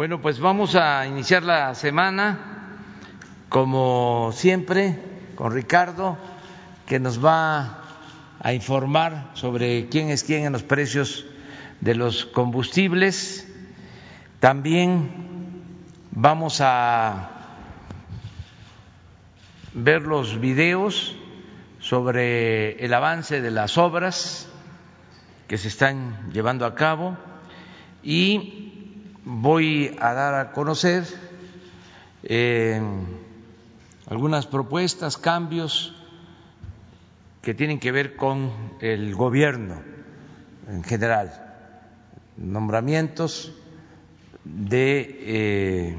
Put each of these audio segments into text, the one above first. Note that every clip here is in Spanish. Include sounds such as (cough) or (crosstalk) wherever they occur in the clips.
Bueno, pues vamos a iniciar la semana, como siempre, con Ricardo, que nos va a informar sobre quién es quién en los precios de los combustibles. También vamos a ver los videos sobre el avance de las obras que se están llevando a cabo y voy a dar a conocer eh, algunas propuestas, cambios que tienen que ver con el gobierno en general, nombramientos de eh,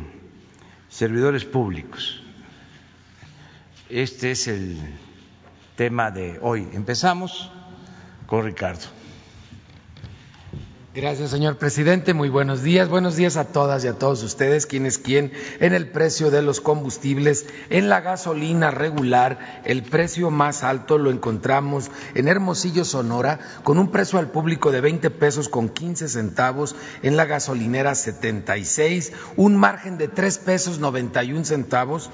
servidores públicos. Este es el tema de hoy. Empezamos con Ricardo. Gracias, señor presidente. Muy buenos días. Buenos días a todas y a todos ustedes, quienes quien en el precio de los combustibles, en la gasolina regular, el precio más alto lo encontramos en Hermosillo, Sonora, con un precio al público de 20 pesos con 15 centavos, en la gasolinera 76, un margen de 3 pesos 91 centavos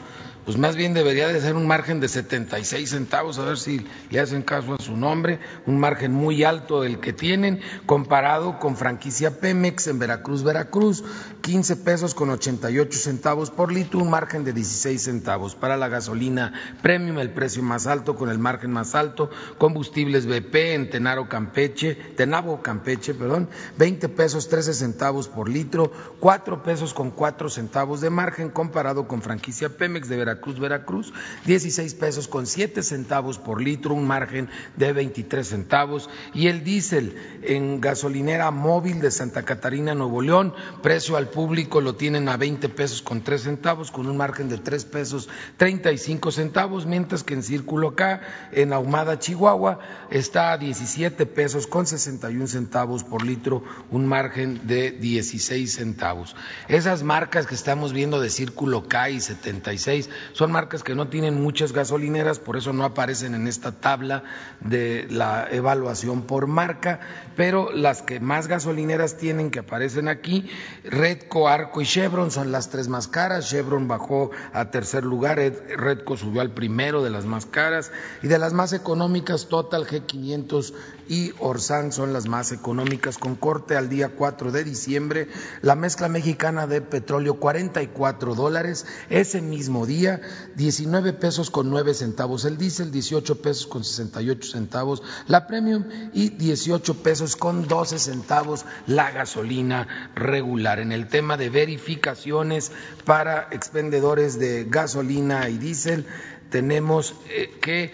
pues más bien debería de ser un margen de 76 centavos, a ver si le hacen caso a su nombre, un margen muy alto el que tienen, comparado con franquicia Pemex en Veracruz, Veracruz, 15 pesos con 88 centavos por litro, un margen de 16 centavos. Para la gasolina premium, el precio más alto con el margen más alto, combustibles BP en Tenaro Campeche, Tenabo Campeche, perdón, 20 pesos 13 centavos por litro, 4 pesos con 4 centavos de margen comparado con franquicia Pemex de Veracruz Veracruz, Veracruz, 16 pesos con 7 centavos por litro, un margen de 23 centavos. Y el diésel en gasolinera móvil de Santa Catarina, Nuevo León, precio al público lo tienen a 20 pesos con 3 centavos, con un margen de 3 pesos 35 centavos, mientras que en Círculo K, en Ahumada, Chihuahua, está a 17 pesos con 61 centavos por litro, un margen de 16 centavos. Esas marcas que estamos viendo de Círculo K y 76 son marcas que no tienen muchas gasolineras, por eso no aparecen en esta tabla de la evaluación por marca, pero las que más gasolineras tienen que aparecen aquí, Redco, Arco y Chevron son las tres más caras, Chevron bajó a tercer lugar, Redco subió al primero de las más caras y de las más económicas Total G500 y Orsan son las más económicas con corte al día 4 de diciembre, la mezcla mexicana de petróleo 44 dólares, ese mismo día 19 pesos con 9 centavos el diésel, 18 pesos con 68 centavos la premium y 18 pesos con 12 centavos la gasolina regular. En el tema de verificaciones para expendedores de gasolina y diésel, tenemos eh, que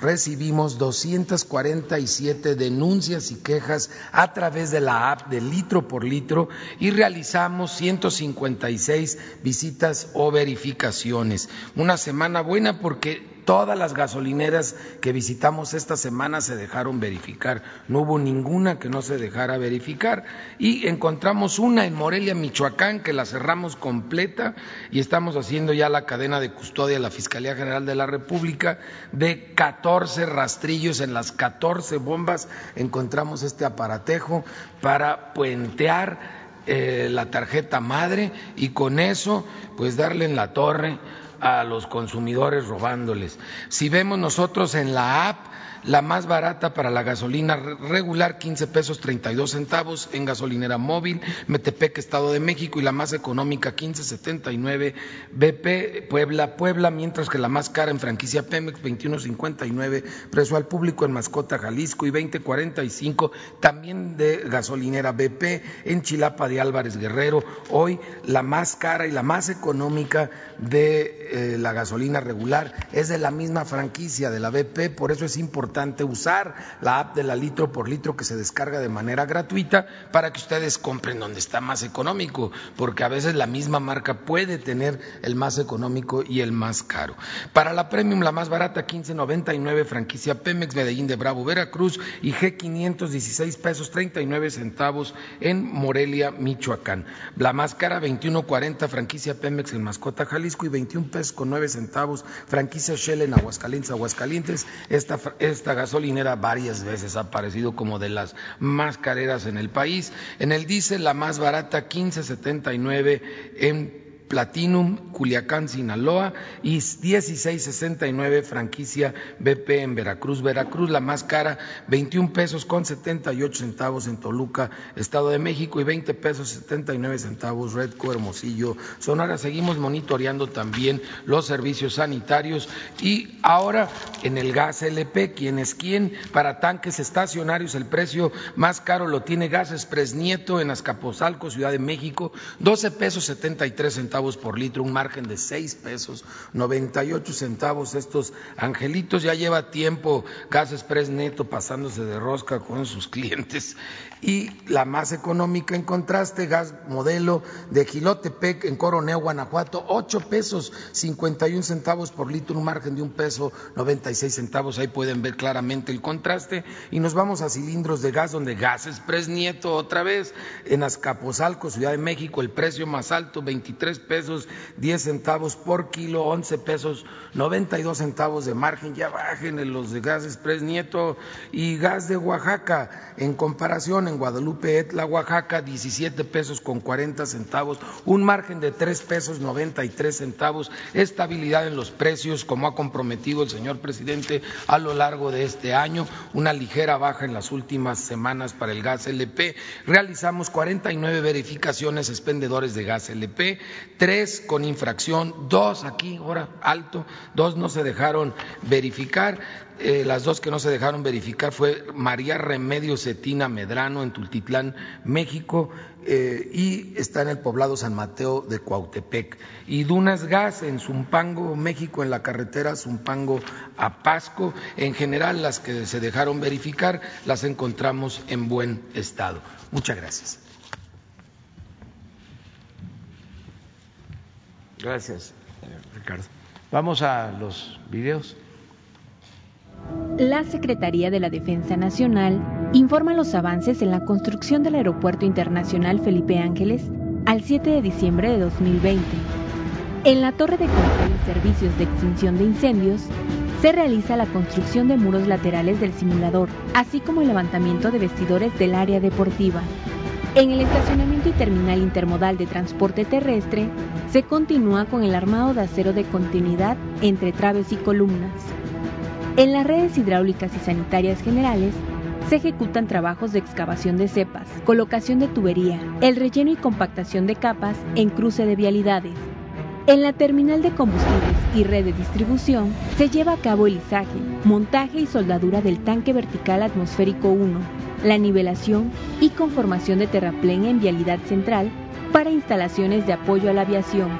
recibimos 247 denuncias y quejas a través de la app de litro por litro y realizamos 156 visitas o verificaciones. Una semana buena porque Todas las gasolineras que visitamos esta semana se dejaron verificar, no hubo ninguna que no se dejara verificar. Y encontramos una en Morelia, Michoacán, que la cerramos completa y estamos haciendo ya la cadena de custodia de la Fiscalía General de la República de 14 rastrillos. En las 14 bombas, encontramos este aparatejo para puentear eh, la tarjeta madre y con eso pues darle en la torre a los consumidores robándoles. Si vemos nosotros en la app la más barata para la gasolina regular, 15 pesos 32 centavos en gasolinera móvil, Metepec, Estado de México, y la más económica, 15.79 BP, Puebla, Puebla, mientras que la más cara en franquicia Pemex, 21.59 precio al público en Mascota, Jalisco, y 20.45 también de gasolinera BP en Chilapa de Álvarez Guerrero. Hoy la más cara y la más económica de eh, la gasolina regular es de la misma franquicia de la BP, por eso es importante usar la app de la litro por litro que se descarga de manera gratuita para que ustedes compren donde está más económico, porque a veces la misma marca puede tener el más económico y el más caro. Para la premium, la más barata, 15.99, franquicia Pemex, Medellín de Bravo, Veracruz y G500, 16 pesos 39 centavos en Morelia, Michoacán. La más cara, 21.40, franquicia Pemex en Mascota, Jalisco y 21 pesos con nueve centavos. Franquicia Shell en Aguascalientes, Aguascalientes. Esta, esta gasolinera varias veces ha aparecido como de las más careras en el país. En el diésel, la más barata, 15.79 en Platinum, Culiacán, Sinaloa y 1669 franquicia BP en Veracruz. Veracruz, la más cara, 21 pesos con 78 centavos en Toluca, Estado de México y 20 pesos 79 centavos Redco, Hermosillo, Sonora. Seguimos monitoreando también los servicios sanitarios y ahora en el gas LP, ¿quién es quién? Para tanques estacionarios el precio más caro lo tiene Gas Express Nieto en Azcapotzalco, Ciudad de México, 12 pesos 73 centavos por litro, un margen de seis pesos 98 centavos. Estos angelitos ya lleva tiempo Gas Express Neto pasándose de rosca con sus clientes. Y la más económica en contraste, gas modelo de Gilotepec en Coroneo, Guanajuato, 8 pesos 51 centavos por litro, un margen de un peso 96 centavos. Ahí pueden ver claramente el contraste. Y nos vamos a cilindros de gas, donde Gas Express Nieto otra vez en Azcapotzalco, Ciudad de México, el precio más alto, 23 pesos 10 centavos por kilo, 11 pesos 92 centavos de margen, ya bajen los de gas express Nieto y gas de Oaxaca, en comparación en Guadalupe Etla, Oaxaca, 17 pesos con 40 centavos, un margen de 3 pesos 93 centavos, estabilidad en los precios como ha comprometido el señor presidente a lo largo de este año, una ligera baja en las últimas semanas para el gas LP, realizamos 49 verificaciones expendedores de gas LP, tres con infracción, dos aquí, ahora alto, dos no se dejaron verificar. Eh, las dos que no se dejaron verificar fue María Remedio Cetina Medrano en Tultitlán, México, eh, y está en el poblado San Mateo de Cuautepec. Y Dunas Gas en Zumpango, México, en la carretera Zumpango a Pasco. En general, las que se dejaron verificar las encontramos en buen estado. Muchas gracias. Gracias, Ricardo. Vamos a los videos. La Secretaría de la Defensa Nacional informa los avances en la construcción del Aeropuerto Internacional Felipe Ángeles al 7 de diciembre de 2020. En la torre de control y servicios de extinción de incendios se realiza la construcción de muros laterales del simulador, así como el levantamiento de vestidores del área deportiva. En el estacionamiento y terminal intermodal de transporte terrestre se continúa con el armado de acero de continuidad entre traves y columnas. En las redes hidráulicas y sanitarias generales se ejecutan trabajos de excavación de cepas, colocación de tubería, el relleno y compactación de capas en cruce de vialidades. En la terminal de combustibles y red de distribución se lleva a cabo el izaje, montaje y soldadura del tanque vertical atmosférico 1, la nivelación y conformación de terraplén en vialidad central para instalaciones de apoyo a la aviación.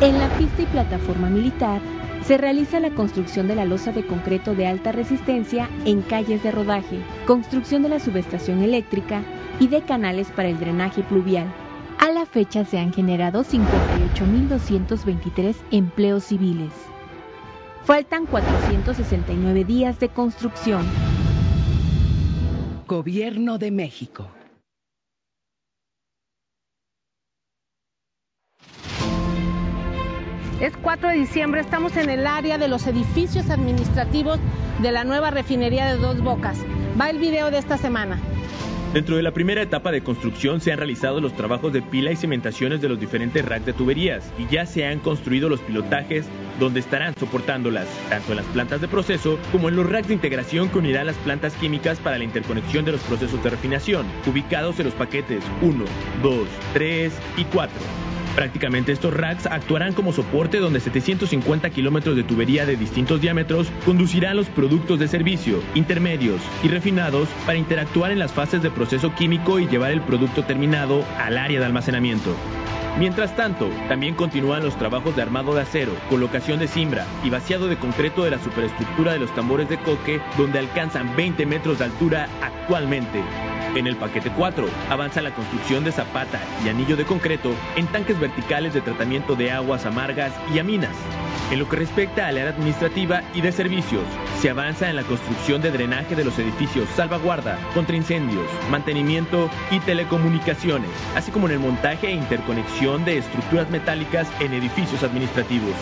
En la pista y plataforma militar se realiza la construcción de la losa de concreto de alta resistencia en calles de rodaje, construcción de la subestación eléctrica y de canales para el drenaje pluvial. A la fecha se han generado 58.223 empleos civiles. Faltan 469 días de construcción. Gobierno de México. Es 4 de diciembre, estamos en el área de los edificios administrativos de la nueva refinería de Dos Bocas. Va el video de esta semana. Dentro de la primera etapa de construcción se han realizado los trabajos de pila y cimentaciones de los diferentes racks de tuberías y ya se han construido los pilotajes donde estarán soportándolas, tanto en las plantas de proceso como en los racks de integración que unirán las plantas químicas para la interconexión de los procesos de refinación, ubicados en los paquetes 1, 2, 3 y 4. Prácticamente estos racks actuarán como soporte donde 750 kilómetros de tubería de distintos diámetros conducirán los productos de servicio, intermedios y refinados para interactuar en las fases de proceso químico y llevar el producto terminado al área de almacenamiento. Mientras tanto, también continúan los trabajos de armado de acero, colocación de cimbra y vaciado de concreto de la superestructura de los tambores de coque, donde alcanzan 20 metros de altura actualmente. En el paquete 4 avanza la construcción de zapata y anillo de concreto en tanques verticales de tratamiento de aguas amargas y aminas. En lo que respecta al área administrativa y de servicios, se avanza en la construcción de drenaje de los edificios salvaguarda, contra incendios, mantenimiento y telecomunicaciones, así como en el montaje e interconexión de estructuras metálicas en edificios administrativos.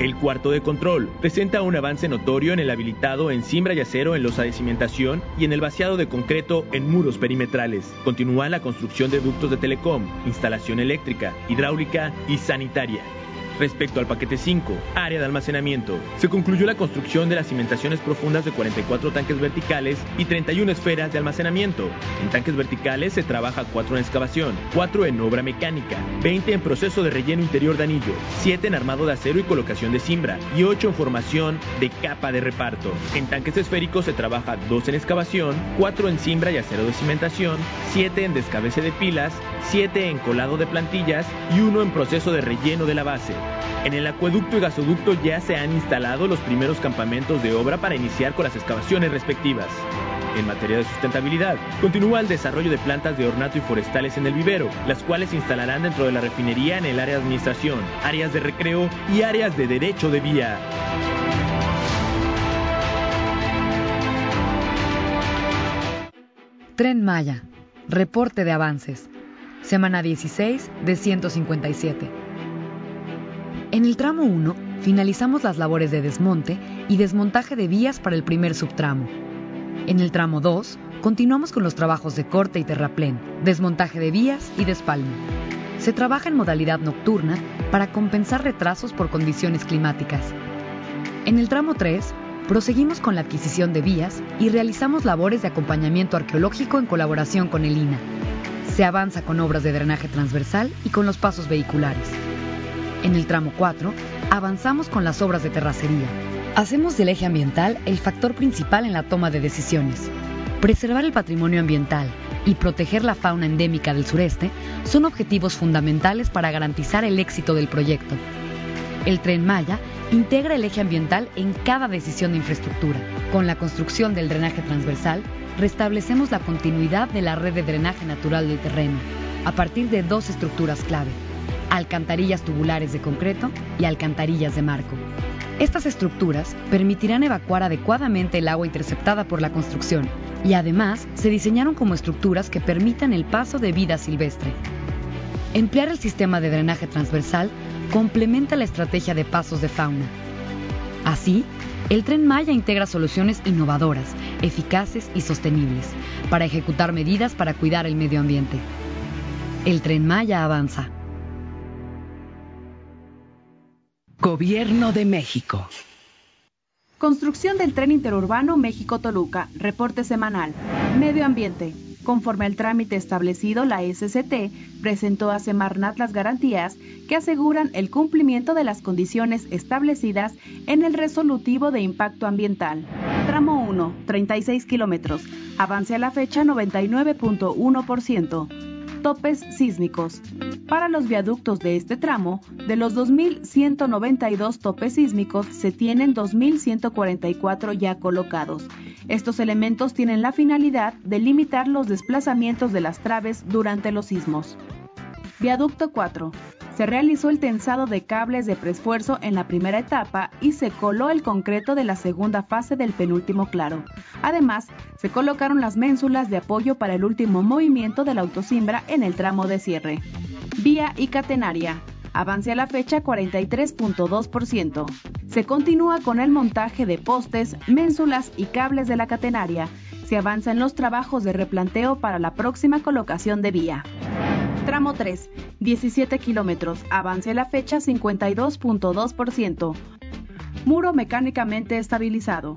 El cuarto de control presenta un avance notorio en el habilitado en cimbra y acero en losa de cimentación y en el vaciado de concreto en muros perimetrales. Continúa la construcción de ductos de telecom, instalación eléctrica, hidráulica y sanitaria. Respecto al paquete 5, área de almacenamiento, se concluyó la construcción de las cimentaciones profundas de 44 tanques verticales y 31 esferas de almacenamiento. En tanques verticales se trabaja 4 en excavación, 4 en obra mecánica, 20 en proceso de relleno interior de anillo, 7 en armado de acero y colocación de cimbra y 8 en formación de capa de reparto. En tanques esféricos se trabaja 2 en excavación, 4 en cimbra y acero de cimentación, 7 en descabece de pilas, 7 en colado de plantillas y 1 en proceso de relleno de la base. En el acueducto y gasoducto ya se han instalado los primeros campamentos de obra para iniciar con las excavaciones respectivas. En materia de sustentabilidad, continúa el desarrollo de plantas de ornato y forestales en el vivero, las cuales se instalarán dentro de la refinería en el área de administración, áreas de recreo y áreas de derecho de vía. Tren Maya. Reporte de avances. Semana 16 de 157. En el tramo 1 finalizamos las labores de desmonte y desmontaje de vías para el primer subtramo. En el tramo 2 continuamos con los trabajos de corte y terraplén, desmontaje de vías y despalme. Se trabaja en modalidad nocturna para compensar retrasos por condiciones climáticas. En el tramo 3 proseguimos con la adquisición de vías y realizamos labores de acompañamiento arqueológico en colaboración con el INA. Se avanza con obras de drenaje transversal y con los pasos vehiculares. En el tramo 4, avanzamos con las obras de terracería. Hacemos del eje ambiental el factor principal en la toma de decisiones. Preservar el patrimonio ambiental y proteger la fauna endémica del sureste son objetivos fundamentales para garantizar el éxito del proyecto. El tren Maya integra el eje ambiental en cada decisión de infraestructura. Con la construcción del drenaje transversal, restablecemos la continuidad de la red de drenaje natural del terreno, a partir de dos estructuras clave alcantarillas tubulares de concreto y alcantarillas de marco. Estas estructuras permitirán evacuar adecuadamente el agua interceptada por la construcción y además se diseñaron como estructuras que permitan el paso de vida silvestre. Emplear el sistema de drenaje transversal complementa la estrategia de pasos de fauna. Así, el tren Maya integra soluciones innovadoras, eficaces y sostenibles para ejecutar medidas para cuidar el medio ambiente. El tren Maya avanza. Gobierno de México. Construcción del tren interurbano México-Toluca. Reporte semanal. Medio ambiente. Conforme al trámite establecido, la SCT presentó a Semarnat las garantías que aseguran el cumplimiento de las condiciones establecidas en el resolutivo de impacto ambiental. Tramo 1, 36 kilómetros. Avance a la fecha 99.1% topes sísmicos. Para los viaductos de este tramo, de los 2.192 topes sísmicos se tienen 2.144 ya colocados. Estos elementos tienen la finalidad de limitar los desplazamientos de las traves durante los sismos. Viaducto 4 se realizó el tensado de cables de preesfuerzo en la primera etapa y se coló el concreto de la segunda fase del penúltimo claro. Además, se colocaron las ménsulas de apoyo para el último movimiento de la autosimbra en el tramo de cierre. Vía y catenaria. Avance a la fecha 43.2%. Se continúa con el montaje de postes, ménsulas y cables de la catenaria. Se avanza en los trabajos de replanteo para la próxima colocación de vía. Tramo 3, 17 kilómetros, avance la fecha 52.2%. Muro mecánicamente estabilizado.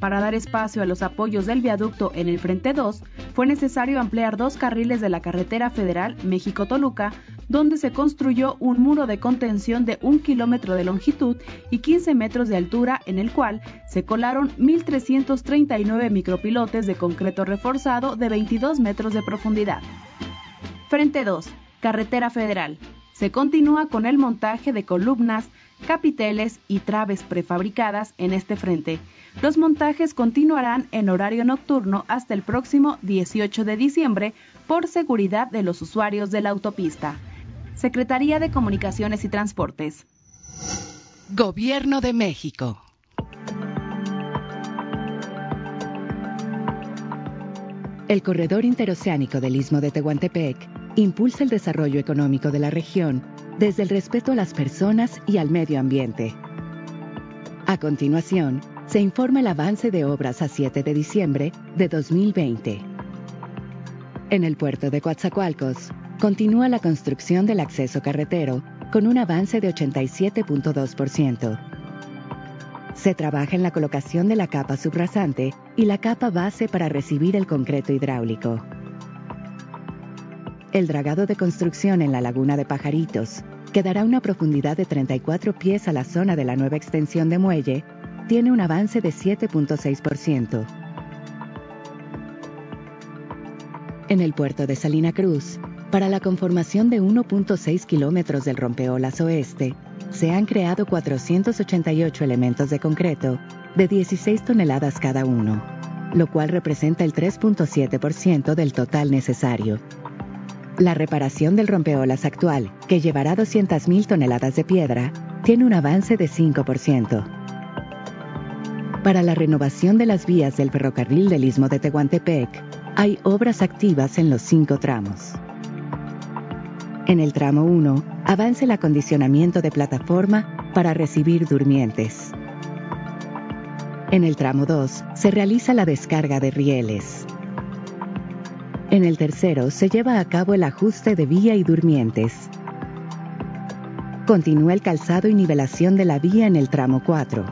Para dar espacio a los apoyos del viaducto en el frente 2, fue necesario ampliar dos carriles de la carretera federal México-Toluca, donde se construyó un muro de contención de un kilómetro de longitud y 15 metros de altura, en el cual se colaron 1.339 micropilotes de concreto reforzado de 22 metros de profundidad. Frente 2, Carretera Federal. Se continúa con el montaje de columnas, capiteles y traves prefabricadas en este frente. Los montajes continuarán en horario nocturno hasta el próximo 18 de diciembre por seguridad de los usuarios de la autopista. Secretaría de Comunicaciones y Transportes. Gobierno de México. El corredor interoceánico del Istmo de Tehuantepec impulsa el desarrollo económico de la región desde el respeto a las personas y al medio ambiente. A continuación, se informa el avance de obras a 7 de diciembre de 2020. En el puerto de Coatzacoalcos, continúa la construcción del acceso carretero con un avance de 87.2%. Se trabaja en la colocación de la capa subrasante y la capa base para recibir el concreto hidráulico. El dragado de construcción en la laguna de Pajaritos, que dará una profundidad de 34 pies a la zona de la nueva extensión de muelle, tiene un avance de 7.6%. En el puerto de Salina Cruz, para la conformación de 1.6 kilómetros del rompeolas oeste, se han creado 488 elementos de concreto de 16 toneladas cada uno, lo cual representa el 3.7% del total necesario. La reparación del rompeolas actual, que llevará 200.000 toneladas de piedra, tiene un avance de 5% para la renovación de las vías del ferrocarril del Istmo de Tehuantepec, hay obras activas en los cinco tramos. En el tramo 1, avanza el acondicionamiento de plataforma para recibir durmientes. En el tramo 2, se realiza la descarga de rieles. En el tercero, se lleva a cabo el ajuste de vía y durmientes. Continúa el calzado y nivelación de la vía en el tramo 4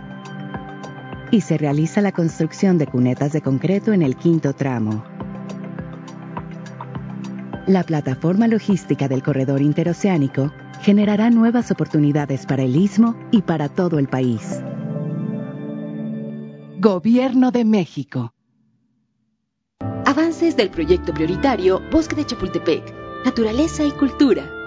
y se realiza la construcción de cunetas de concreto en el quinto tramo. La plataforma logística del corredor interoceánico generará nuevas oportunidades para el istmo y para todo el país. Gobierno de México. Avances del proyecto prioritario Bosque de Chapultepec, Naturaleza y Cultura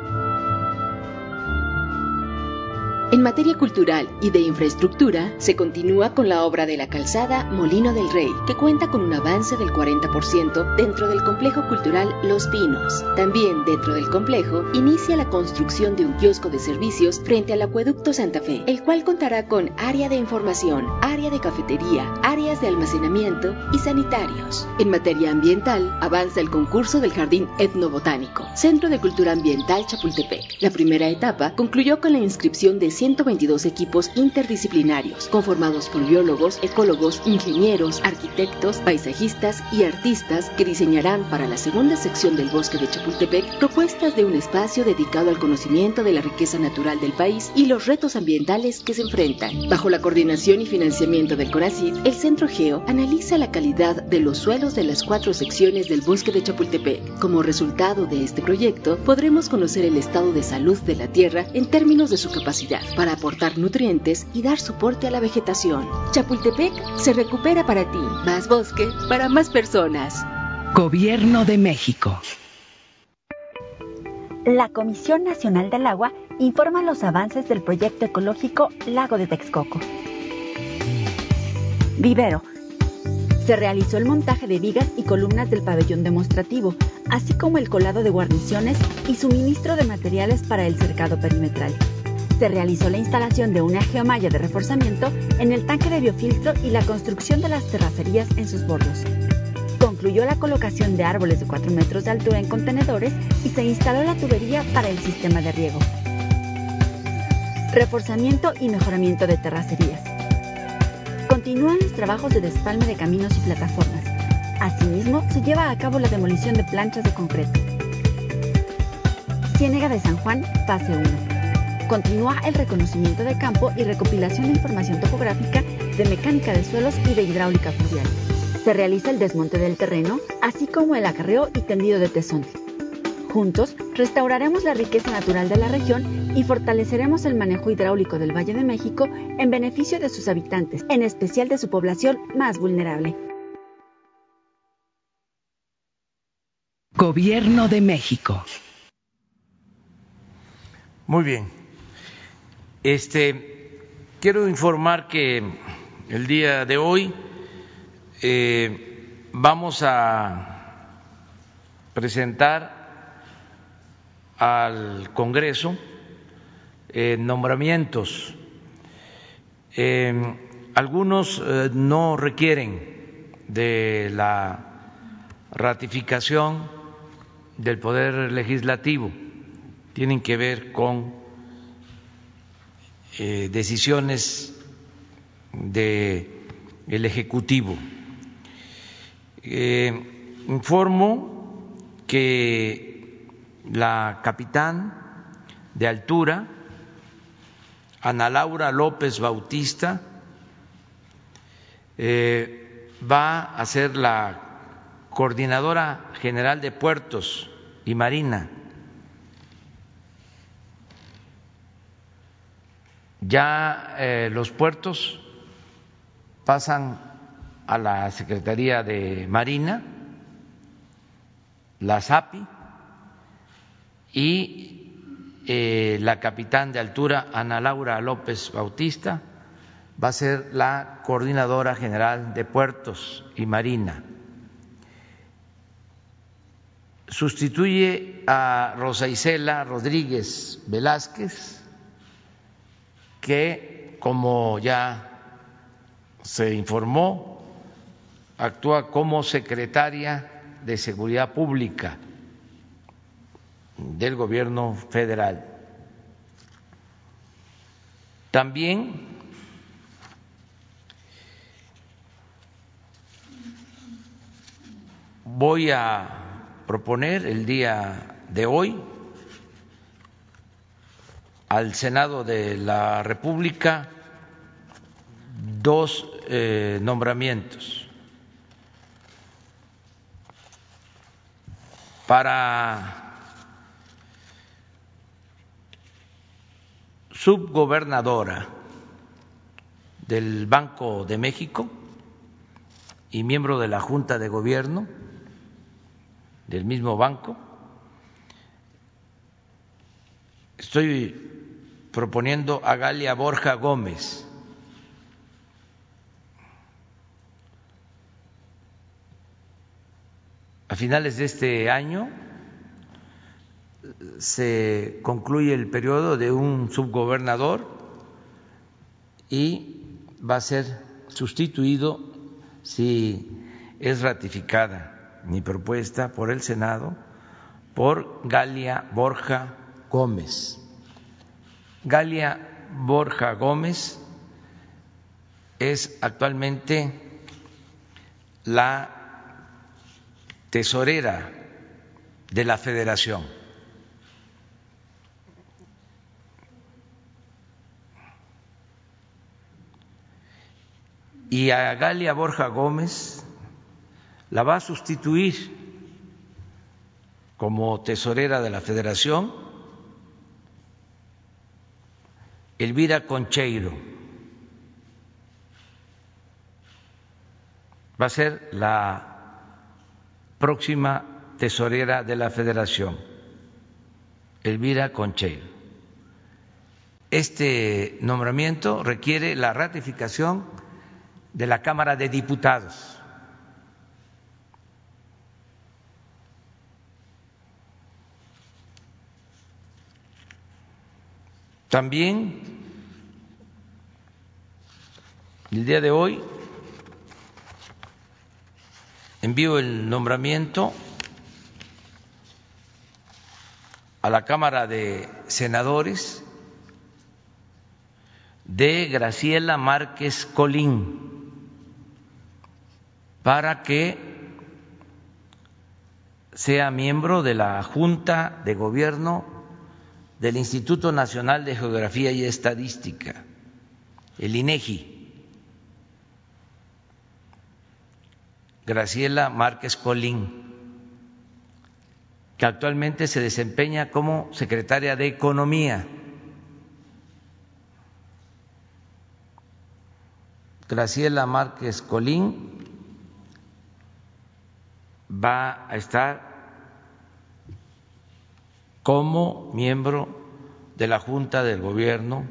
En materia cultural y de infraestructura, se continúa con la obra de la calzada Molino del Rey, que cuenta con un avance del 40% dentro del complejo cultural Los Pinos. También dentro del complejo, inicia la construcción de un kiosco de servicios frente al acueducto Santa Fe, el cual contará con área de información, área de cafetería, áreas de almacenamiento y sanitarios. En materia ambiental, avanza el concurso del Jardín Etnobotánico, Centro de Cultura Ambiental Chapultepec. La primera etapa concluyó con la inscripción de 122 equipos interdisciplinarios, conformados por biólogos, ecólogos, ingenieros, arquitectos, paisajistas y artistas que diseñarán para la segunda sección del bosque de Chapultepec propuestas de un espacio dedicado al conocimiento de la riqueza natural del país y los retos ambientales que se enfrentan. Bajo la coordinación y financiamiento del CONACYT, el Centro Geo analiza la calidad de los suelos de las cuatro secciones del bosque de Chapultepec. Como resultado de este proyecto, podremos conocer el estado de salud de la tierra en términos de su capacidad para aportar nutrientes y dar soporte a la vegetación. Chapultepec se recupera para ti. Más bosque para más personas. Gobierno de México. La Comisión Nacional del Agua informa los avances del proyecto ecológico Lago de Texcoco. Vivero. Se realizó el montaje de vigas y columnas del pabellón demostrativo, así como el colado de guarniciones y suministro de materiales para el cercado perimetral se realizó la instalación de una geomalla de reforzamiento en el tanque de biofiltro y la construcción de las terracerías en sus bordos. Concluyó la colocación de árboles de 4 metros de altura en contenedores y se instaló la tubería para el sistema de riego. Reforzamiento y mejoramiento de terracerías. Continúan los trabajos de despalme de caminos y plataformas. Asimismo, se lleva a cabo la demolición de planchas de concreto. Ciénega de San Juan, fase 1. Continúa el reconocimiento de campo y recopilación de información topográfica de mecánica de suelos y de hidráulica fluvial. Se realiza el desmonte del terreno, así como el acarreo y tendido de tesón. Juntos, restauraremos la riqueza natural de la región y fortaleceremos el manejo hidráulico del Valle de México en beneficio de sus habitantes, en especial de su población más vulnerable. Gobierno de México. Muy bien. Este, quiero informar que el día de hoy eh, vamos a presentar al Congreso eh, nombramientos. Eh, algunos no requieren de la ratificación del Poder Legislativo, tienen que ver con eh, decisiones de el Ejecutivo. Eh, informo que la capitán de altura, Ana Laura López Bautista, eh, va a ser la coordinadora general de puertos y marina. Ya eh, los puertos pasan a la Secretaría de Marina, la SAPI, y eh, la capitán de altura, Ana Laura López Bautista, va a ser la coordinadora general de puertos y marina. Sustituye a Rosa Isela Rodríguez Velázquez, que, como ya se informó, actúa como secretaria de Seguridad Pública del Gobierno federal. También voy a proponer el día de hoy al Senado de la República dos eh, nombramientos para subgobernadora del Banco de México y miembro de la Junta de Gobierno del mismo banco. Estoy proponiendo a Galia Borja Gómez. A finales de este año se concluye el periodo de un subgobernador y va a ser sustituido si es ratificada mi propuesta por el Senado por Galia Borja Gómez. Galia Borja Gómez es actualmente la tesorera de la federación. Y a Galia Borja Gómez la va a sustituir como tesorera de la federación Elvira Concheiro. Va a ser la próxima tesorera de la federación, Elvira Concheiro. Este nombramiento requiere la ratificación de la Cámara de Diputados. También el día de hoy envío el nombramiento a la Cámara de Senadores de Graciela Márquez Colín para que sea miembro de la Junta de Gobierno del Instituto Nacional de Geografía y Estadística, el INEGI. Graciela Márquez Colín, que actualmente se desempeña como secretaria de Economía. Graciela Márquez Colín va a estar como miembro de la Junta del Gobierno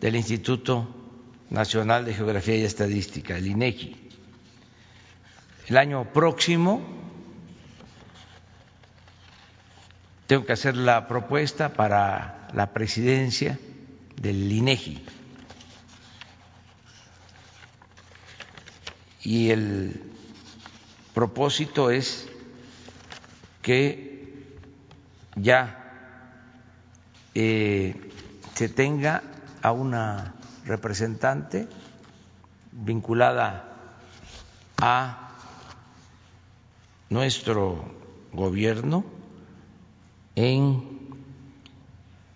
del Instituto Nacional de Geografía y Estadística, el INEGI el año próximo tengo que hacer la propuesta para la presidencia del INEGI. Y el propósito es que ya eh, se tenga a una representante vinculada a nuestro gobierno en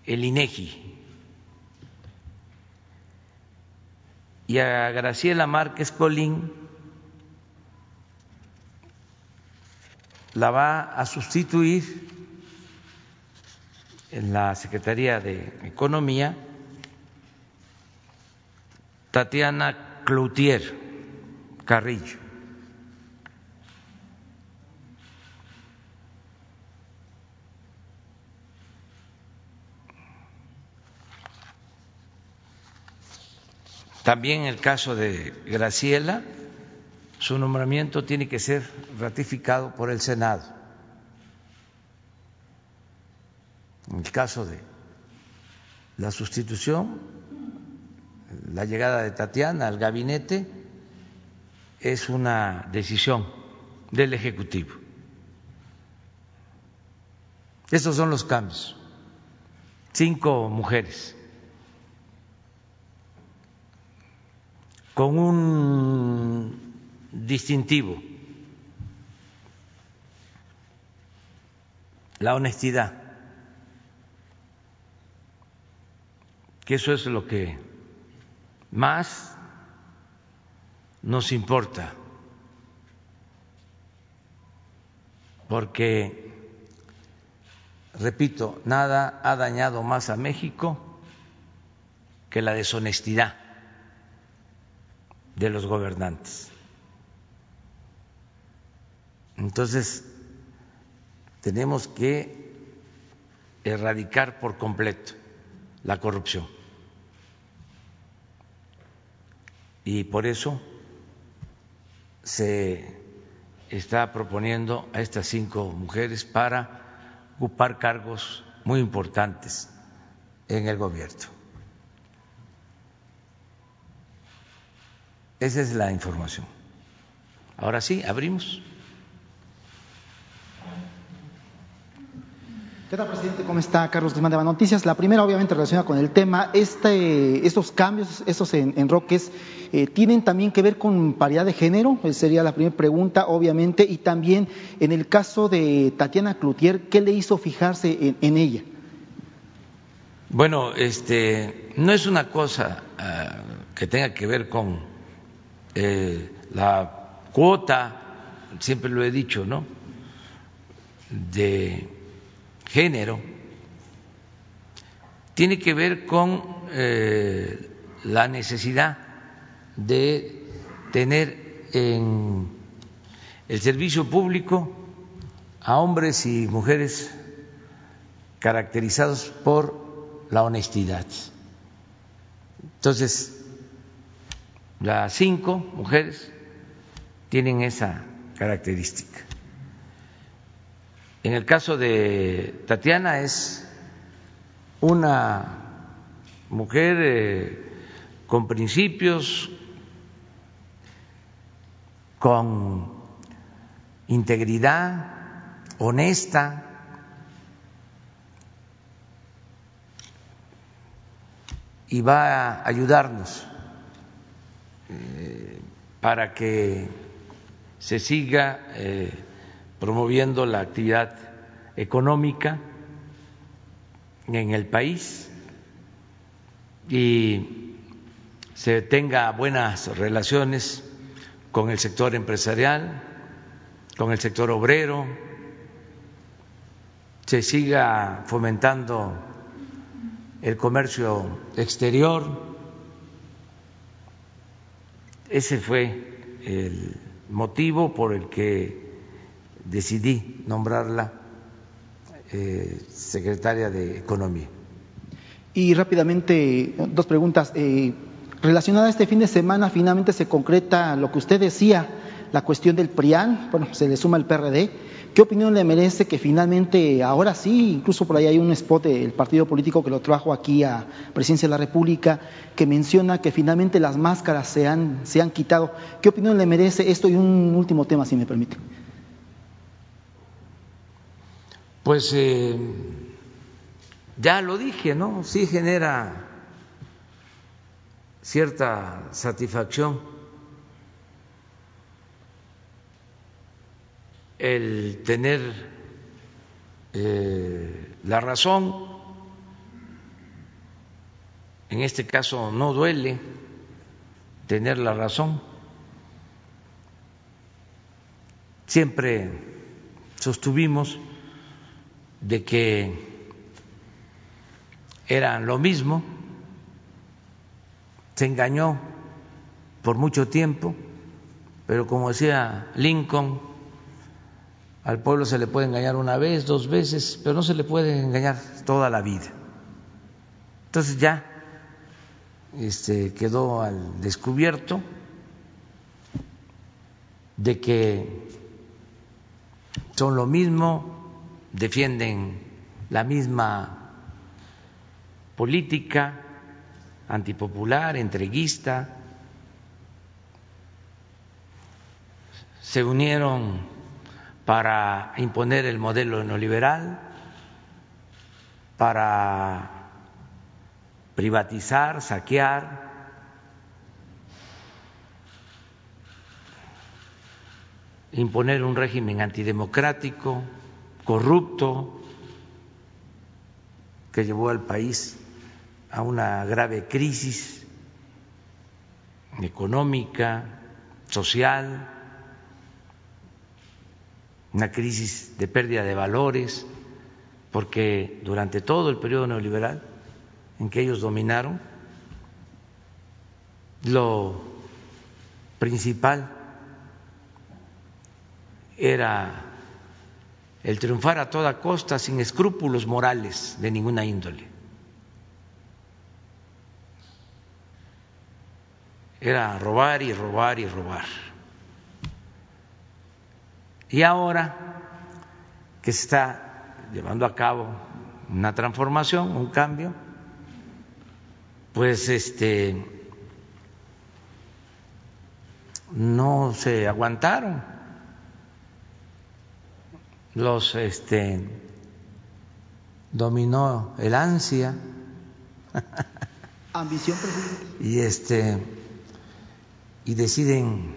el INEGI. Y a Graciela Márquez Colín la va a sustituir en la Secretaría de Economía Tatiana Cloutier Carrillo. También el caso de Graciela, su nombramiento tiene que ser ratificado por el Senado. En el caso de la sustitución, la llegada de Tatiana al gabinete es una decisión del Ejecutivo. Estos son los cambios. Cinco mujeres con un distintivo, la honestidad, que eso es lo que más nos importa, porque, repito, nada ha dañado más a México que la deshonestidad de los gobernantes. Entonces, tenemos que erradicar por completo la corrupción. Y por eso se está proponiendo a estas cinco mujeres para ocupar cargos muy importantes en el gobierno. Esa es la información. Ahora sí, abrimos. ¿Qué tal, presidente? ¿Cómo está? Carlos Guzmán de Noticias. La primera, obviamente, relacionada con el tema. Este, estos cambios, estos enroques, eh, ¿tienen también que ver con paridad de género? Sería la primera pregunta, obviamente. Y también, en el caso de Tatiana Cloutier, ¿qué le hizo fijarse en, ella? Bueno, este, no es una cosa ah, que tenga que ver con eh, la cuota, siempre lo he dicho, ¿no? De género, tiene que ver con eh, la necesidad de tener en el servicio público a hombres y mujeres caracterizados por la honestidad. Entonces, las cinco mujeres tienen esa característica. En el caso de Tatiana es una mujer eh, con principios, con integridad, honesta, y va a ayudarnos eh, para que se siga eh, promoviendo la actividad económica en el país y se tenga buenas relaciones con el sector empresarial, con el sector obrero, se siga fomentando el comercio exterior. Ese fue el motivo por el que decidí nombrarla eh, secretaria de Economía. Y rápidamente, dos preguntas. Eh, relacionada a este fin de semana, finalmente se concreta lo que usted decía, la cuestión del PRIAN, bueno, se le suma el PRD. ¿Qué opinión le merece que finalmente, ahora sí, incluso por ahí hay un spot del partido político que lo trajo aquí a Presidencia de la República, que menciona que finalmente las máscaras se han, se han quitado? ¿Qué opinión le merece esto? Y un último tema, si me permite pues eh, ya lo dije, ¿no? Sí genera cierta satisfacción el tener eh, la razón, en este caso no duele tener la razón, siempre sostuvimos de que eran lo mismo, se engañó por mucho tiempo, pero como decía Lincoln, al pueblo se le puede engañar una vez, dos veces, pero no se le puede engañar toda la vida. Entonces ya este, quedó al descubierto de que son lo mismo, defienden la misma política antipopular, entreguista, se unieron para imponer el modelo neoliberal, para privatizar, saquear, imponer un régimen antidemocrático, corrupto, que llevó al país a una grave crisis económica, social, una crisis de pérdida de valores, porque durante todo el periodo neoliberal en que ellos dominaron, lo principal era el triunfar a toda costa sin escrúpulos morales de ninguna índole. Era robar y robar y robar. Y ahora que se está llevando a cabo una transformación, un cambio, pues este no se aguantaron los este dominó el ansia (laughs) ambición y este y deciden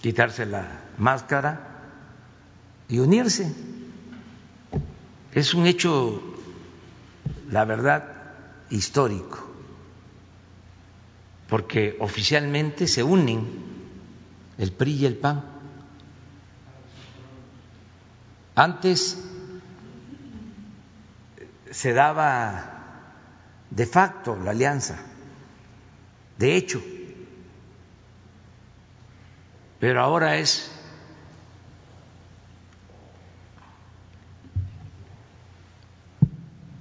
quitarse la máscara y unirse. Es un hecho, la verdad, histórico, porque oficialmente se unen el PRI y el PAN. Antes se daba de facto la alianza, de hecho, pero ahora es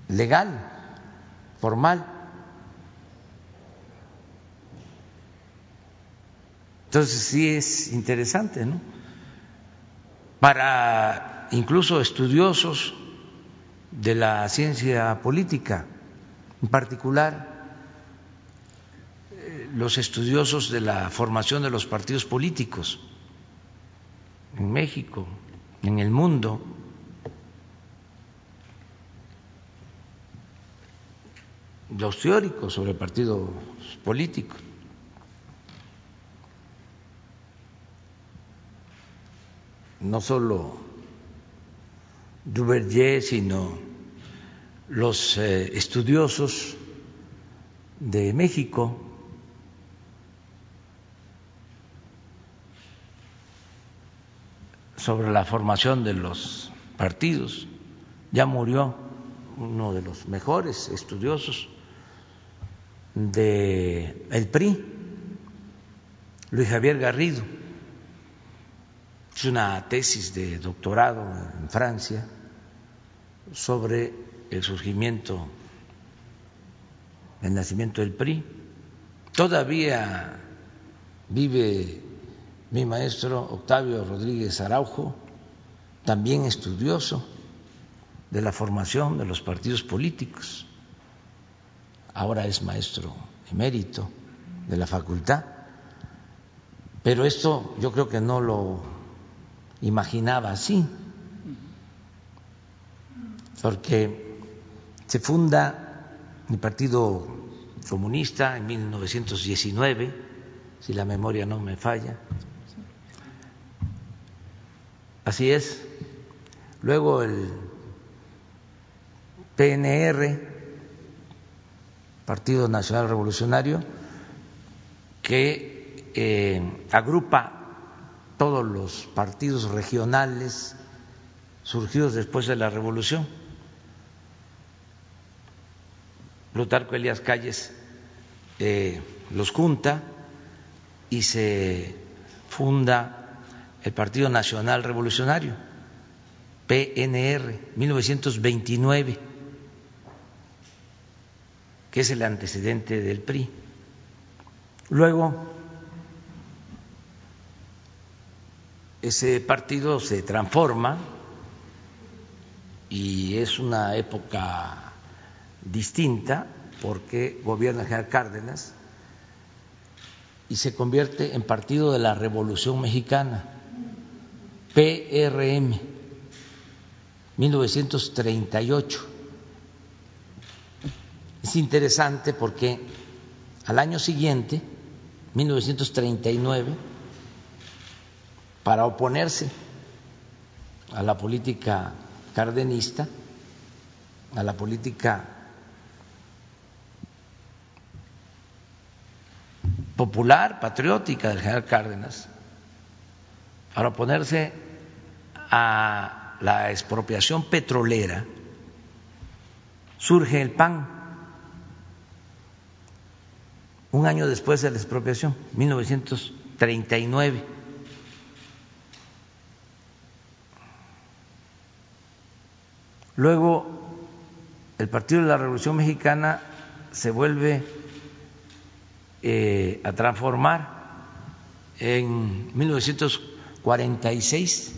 legal, formal. Entonces sí es interesante, ¿no? Para incluso estudiosos de la ciencia política, en particular eh, los estudiosos de la formación de los partidos políticos en México, en el mundo, los teóricos sobre partidos políticos. No solo Duverger, sino los eh, estudiosos de México. sobre la formación de los partidos. Ya murió uno de los mejores estudiosos de el PRI, Luis Javier Garrido. Es una tesis de doctorado en Francia sobre el surgimiento, el nacimiento del PRI. Todavía vive mi maestro Octavio Rodríguez Araujo, también estudioso de la formación de los partidos políticos. Ahora es maestro emérito de la facultad, pero esto yo creo que no lo imaginaba así, porque se funda el Partido Comunista en 1919, si la memoria no me falla, Así es. Luego el PNR, Partido Nacional Revolucionario, que eh, agrupa todos los partidos regionales surgidos después de la revolución. Plutarco Elías Calles eh, los junta y se funda el Partido Nacional Revolucionario, PNR, 1929, que es el antecedente del PRI. Luego, ese partido se transforma y es una época distinta porque gobierna General Cárdenas y se convierte en Partido de la Revolución Mexicana, PRM, 1938. Es interesante porque al año siguiente, 1939, para oponerse a la política cardenista, a la política popular, patriótica del general Cárdenas, para oponerse a la expropiación petrolera, surge el PAN un año después de la expropiación, 1939. Luego, el Partido de la Revolución Mexicana se vuelve eh, a transformar en 1946,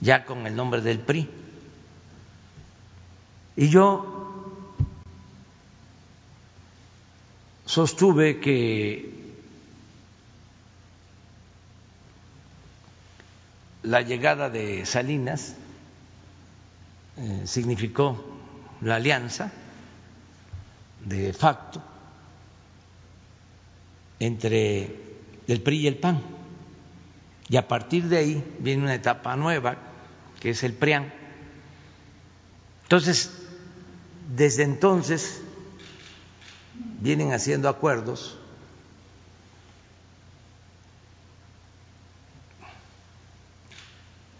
ya con el nombre del PRI. Y yo sostuve que la llegada de Salinas eh, significó la alianza de facto entre el PRI y el PAN. Y a partir de ahí viene una etapa nueva, que es el PRIAN. Entonces, desde entonces vienen haciendo acuerdos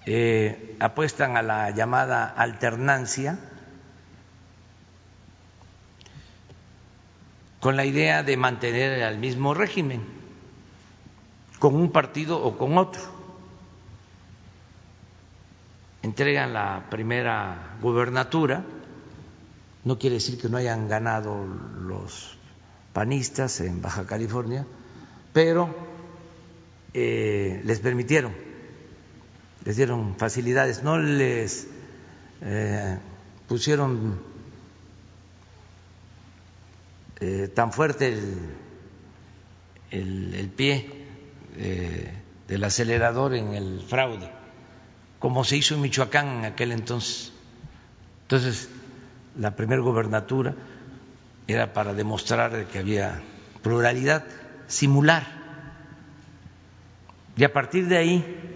Eh, apuestan a la llamada alternancia con la idea de mantener al mismo régimen, con un partido o con otro. Entregan la primera gubernatura, no quiere decir que no hayan ganado los panistas en Baja California, pero eh, les permitieron les dieron facilidades, no les eh, pusieron eh, tan fuerte el, el, pie eh, del acelerador en el fraude, como se hizo en Michoacán en aquel entonces. Entonces, la primera gobernatura era para demostrar que había pluralidad, simular. Y a partir de ahí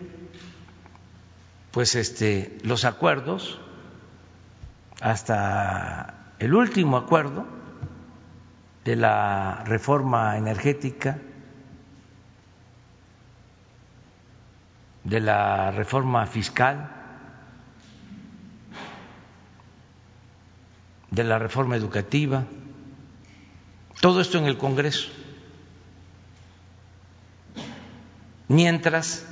pues este, los acuerdos, hasta el último acuerdo de la reforma energética, de la reforma fiscal, de la reforma educativa, todo esto en el Congreso. Mientras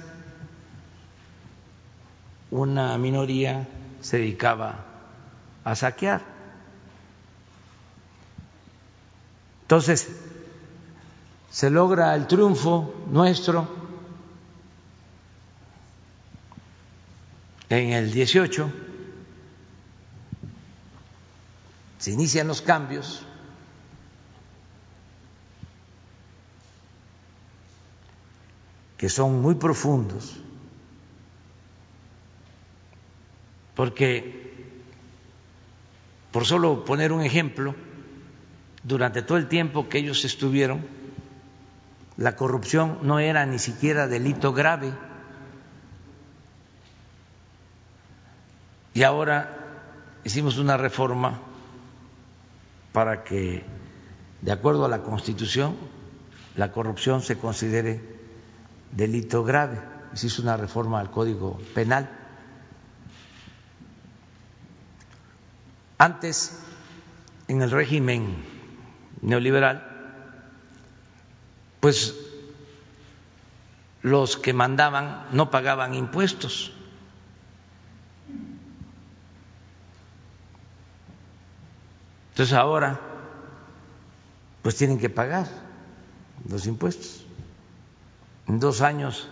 una minoría se dedicaba a saquear. Entonces, se logra el triunfo nuestro en el 18, se inician los cambios. que son muy profundos porque, por solo poner un ejemplo, durante todo el tiempo que ellos estuvieron, la corrupción no era ni siquiera delito grave. Y ahora hicimos una reforma para que, de acuerdo a la Constitución, la corrupción se considere delito grave. Se hizo una reforma al Código Penal. Antes, en el régimen neoliberal, pues los que mandaban no pagaban impuestos. Entonces ahora, pues tienen que pagar los impuestos. En dos años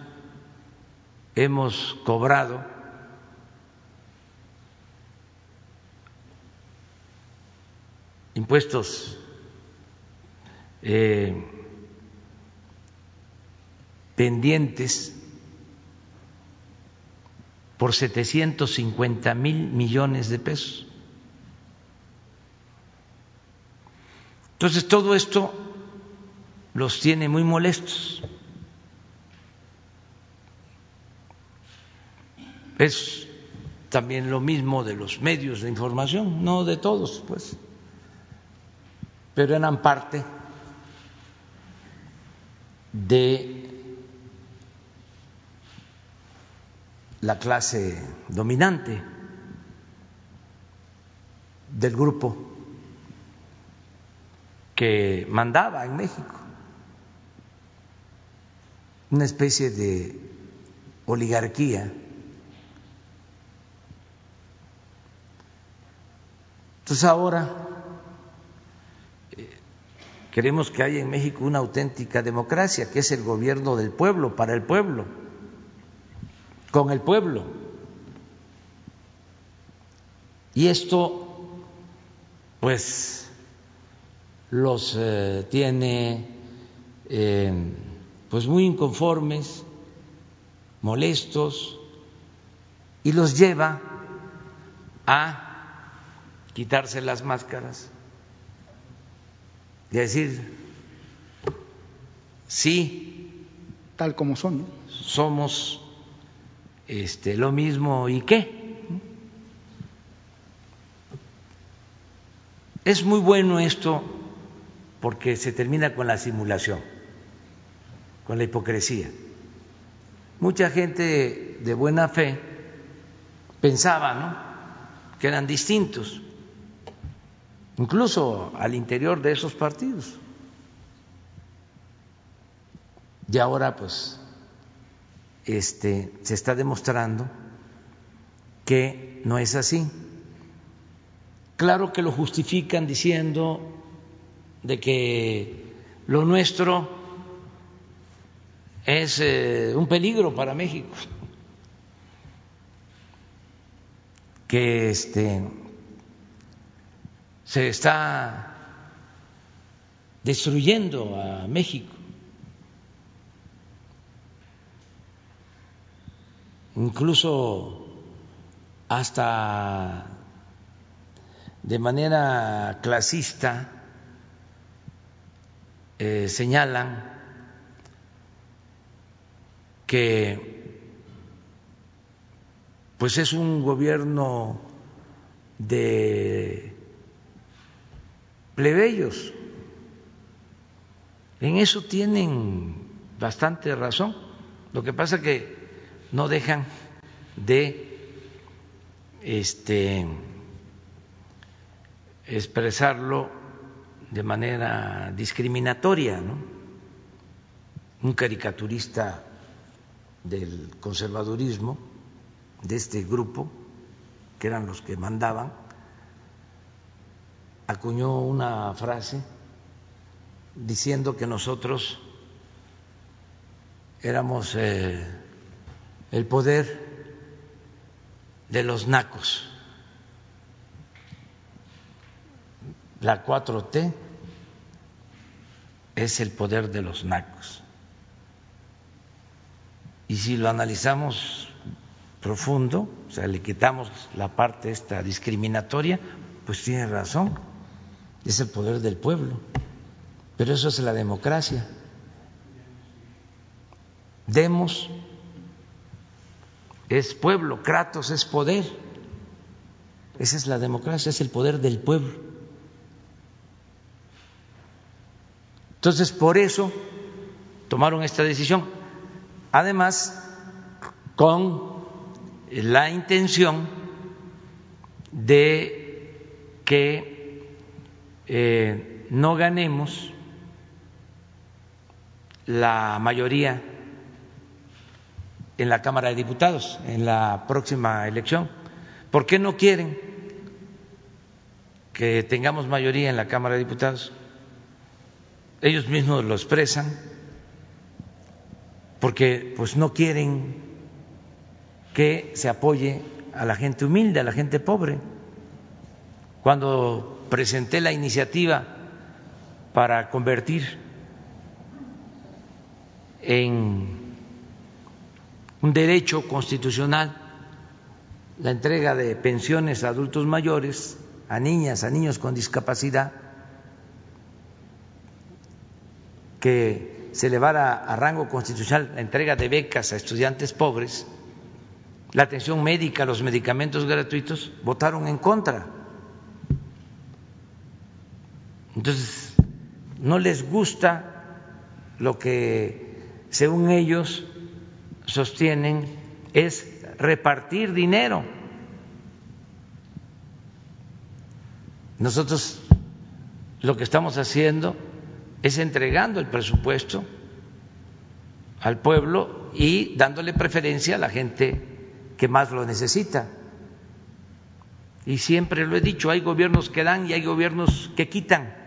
hemos cobrado impuestos eh, pendientes por 750 mil millones de pesos. Entonces todo esto los tiene muy molestos. Es también lo mismo de los medios de información, no de todos, pues, pero eran parte de la clase dominante del grupo que mandaba en México, una especie de oligarquía. Entonces ahora queremos que haya en México una auténtica democracia, que es el gobierno del pueblo, para el pueblo con el pueblo. Y esto, pues, los eh, tiene eh, pues muy inconformes, molestos, y los lleva a quitarse las máscaras a decir, sí, tal como son, somos este, lo mismo y qué. Es muy bueno esto porque se termina con la simulación, con la hipocresía. Mucha gente de buena fe pensaba ¿no? que eran distintos, incluso al interior de esos partidos. Y ahora pues este, se está demostrando que no es así. Claro que lo justifican diciendo de que lo nuestro es eh, un peligro para México, que este, se está destruyendo a México. incluso hasta de manera clasista eh, señalan que pues es un gobierno de plebeyos. En eso tienen bastante razón. Lo que pasa que no dejan de este, expresarlo de manera discriminatoria. ¿no? Un caricaturista del conservadurismo, de este grupo, que eran los que mandaban, acuñó una frase diciendo que nosotros éramos eh, el poder de los nacos. La 4T es el poder de los nacos. Y si lo analizamos profundo, o sea, le quitamos la parte esta discriminatoria, pues tiene razón, es el poder del pueblo. Pero eso es la democracia. Demos es pueblo, Kratos es poder. Esa es la democracia, es el poder del pueblo. Entonces, por eso tomaron esta decisión. Además, con la intención de que eh, no ganemos la mayoría en la Cámara de Diputados en la próxima elección. ¿Por qué no quieren que tengamos mayoría en la Cámara de Diputados? Ellos mismos lo expresan porque pues no quieren que se apoye a la gente humilde, a la gente pobre. Cuando presenté la iniciativa para convertir en un derecho constitucional la entrega de pensiones a adultos mayores, a niñas, a niños con discapacidad, que se elevara a rango constitucional la entrega de becas a estudiantes pobres, la atención médica, los medicamentos gratuitos, votaron en contra. Entonces, no les gusta lo que, según ellos, sostienen es repartir dinero. Nosotros lo que estamos haciendo es entregando el presupuesto al pueblo y dándole preferencia a la gente que más lo necesita. Y siempre lo he dicho, hay gobiernos que dan y hay gobiernos que quitan.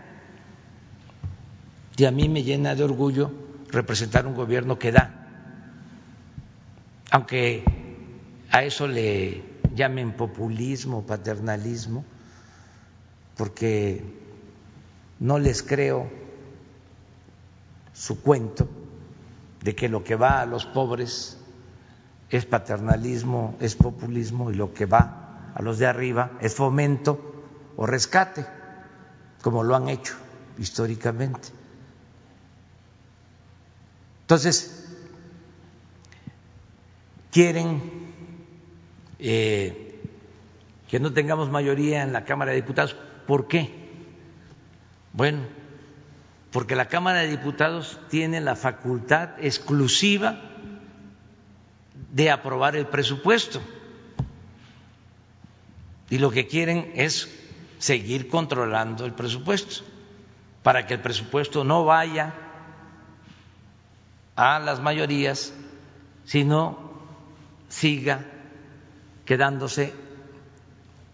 Y a mí me llena de orgullo representar un gobierno que da aunque a eso le llamen populismo, paternalismo, porque no les creo su cuento de que lo que va a los pobres es paternalismo, es populismo y lo que va a los de arriba es fomento o rescate, como lo han hecho históricamente. Entonces, quieren eh, que no tengamos mayoría en la Cámara de Diputados. ¿Por qué? Bueno, porque la Cámara de Diputados tiene la facultad exclusiva de aprobar el presupuesto. Y lo que quieren es seguir controlando el presupuesto, para que el presupuesto no vaya a las mayorías, sino siga quedándose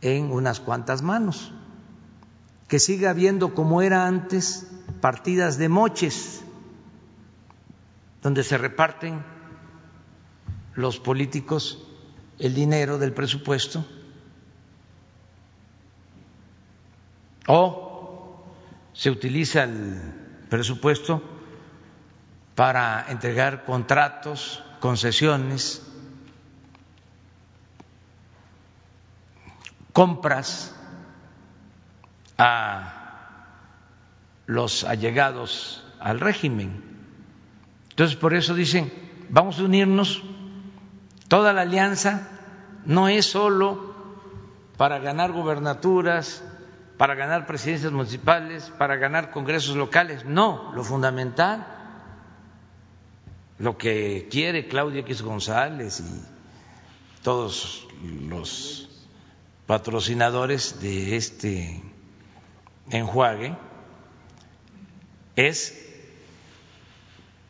en unas cuantas manos, que siga habiendo como era antes partidas de moches, donde se reparten los políticos el dinero del presupuesto, o se utiliza el presupuesto para entregar contratos, concesiones, compras a los allegados al régimen. Entonces, por eso dicen, vamos a unirnos, toda la alianza no es solo para ganar gubernaturas, para ganar presidencias municipales, para ganar congresos locales, no, lo fundamental, lo que quiere Claudia X González y todos los patrocinadores de este enjuague es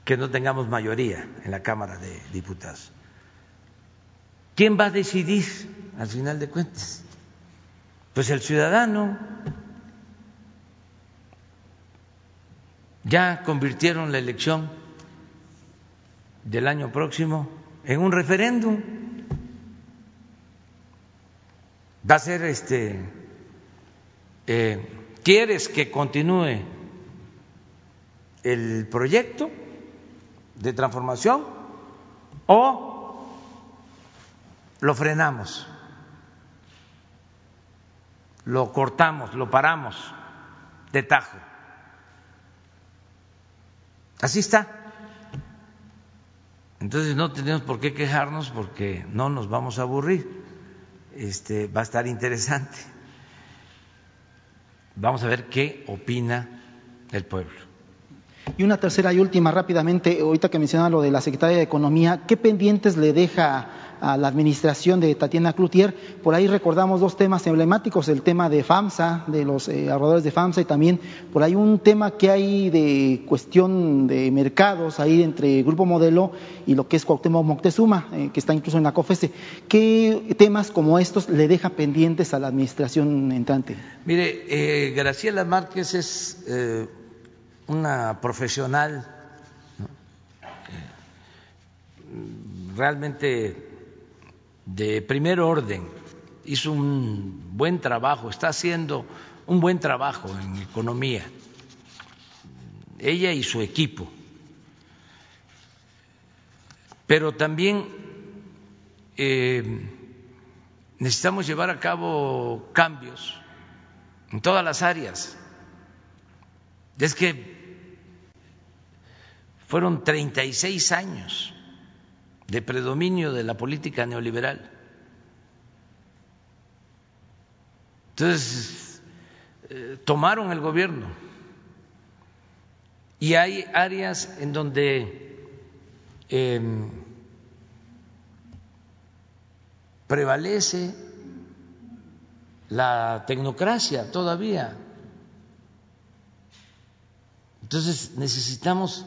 que no tengamos mayoría en la Cámara de Diputados. ¿Quién va a decidir al final de cuentas? Pues el ciudadano. Ya convirtieron la elección del año próximo en un referéndum va a ser este eh, quieres que continúe el proyecto de transformación o lo frenamos, lo cortamos, lo paramos de tajo. Así está. Entonces no tenemos por qué quejarnos porque no nos vamos a aburrir este, va a estar interesante. Vamos a ver qué opina el pueblo. Y una tercera y última rápidamente, ahorita que mencionaba lo de la Secretaría de Economía, ¿qué pendientes le deja a la administración de Tatiana Cloutier? Por ahí recordamos dos temas emblemáticos, el tema de FAMSA, de los eh, ahorradores de FAMSA y también por ahí un tema que hay de cuestión de mercados ahí entre Grupo Modelo y lo que es Cuauhtémoc Moctezuma, eh, que está incluso en la COFESE. ¿Qué temas como estos le deja pendientes a la administración entrante? Mire, eh, Graciela Márquez es eh, una profesional realmente de primer orden, hizo un buen trabajo, está haciendo un buen trabajo en economía, ella y su equipo. Pero también eh, necesitamos llevar a cabo cambios en todas las áreas. Es que fueron 36 años de predominio de la política neoliberal. Entonces, eh, tomaron el gobierno y hay áreas en donde eh, prevalece la tecnocracia todavía. Entonces necesitamos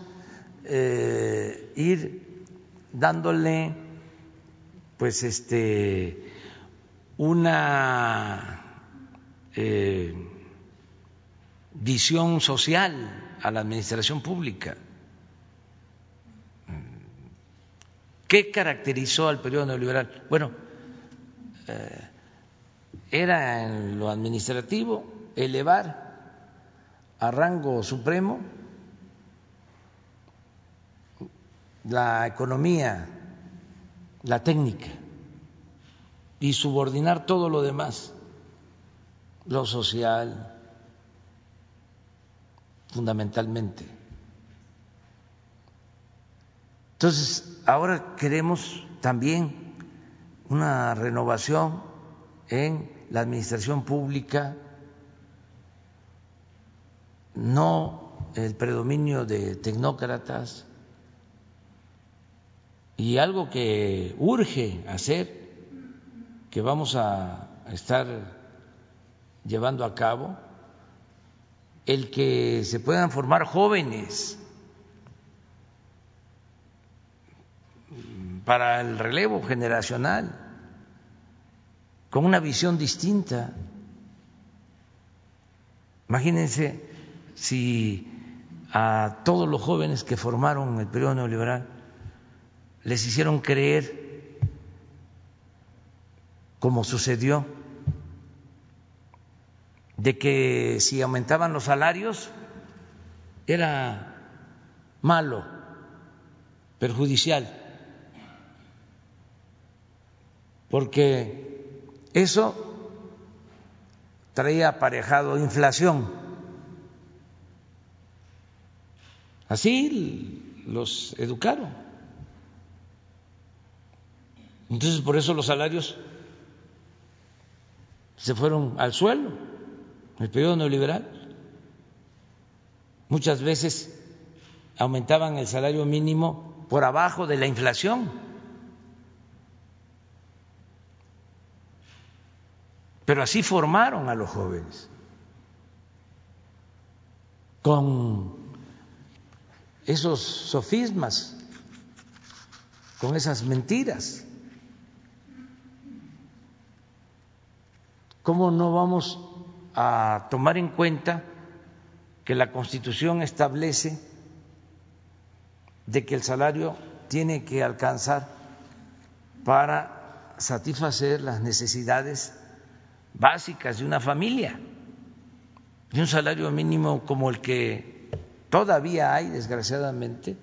eh, ir dándole pues este una eh, visión social a la administración pública. ¿Qué caracterizó al periodo neoliberal? Bueno, eh, era en lo administrativo elevar a rango supremo la economía, la técnica y subordinar todo lo demás, lo social, fundamentalmente. Entonces, ahora queremos también una renovación en la administración pública, no el predominio de tecnócratas, y algo que urge hacer, que vamos a estar llevando a cabo, el que se puedan formar jóvenes para el relevo generacional, con una visión distinta. Imagínense si a todos los jóvenes que formaron el periodo neoliberal les hicieron creer, como sucedió, de que si aumentaban los salarios era malo, perjudicial, porque eso traía aparejado inflación. Así los educaron. Entonces, por eso los salarios se fueron al suelo en el periodo neoliberal. Muchas veces aumentaban el salario mínimo por abajo de la inflación. Pero así formaron a los jóvenes, con esos sofismas, con esas mentiras. ¿Cómo no vamos a tomar en cuenta que la Constitución establece de que el salario tiene que alcanzar para satisfacer las necesidades básicas de una familia? Y un salario mínimo como el que todavía hay, desgraciadamente,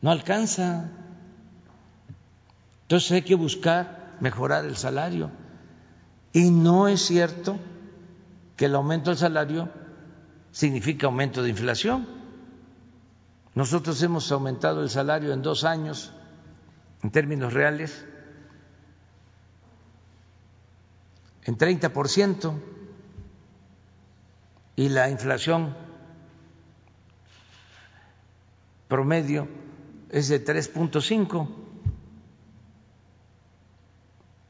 no alcanza. Entonces hay que buscar mejorar el salario. Y no es cierto que el aumento del salario significa aumento de inflación. Nosotros hemos aumentado el salario en dos años, en términos reales, en 30% y la inflación promedio es de 3.5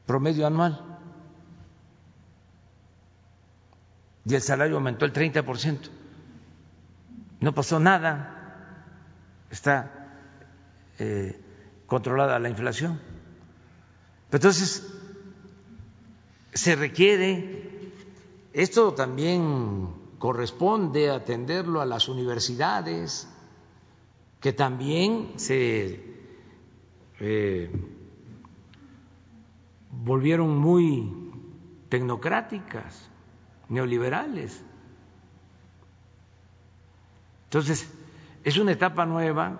promedio anual y el salario aumentó el 30%. No pasó nada, está eh, controlada la inflación. Entonces, se requiere, esto también corresponde atenderlo a las universidades, que también se eh, volvieron muy tecnocráticas, neoliberales. Entonces, es una etapa nueva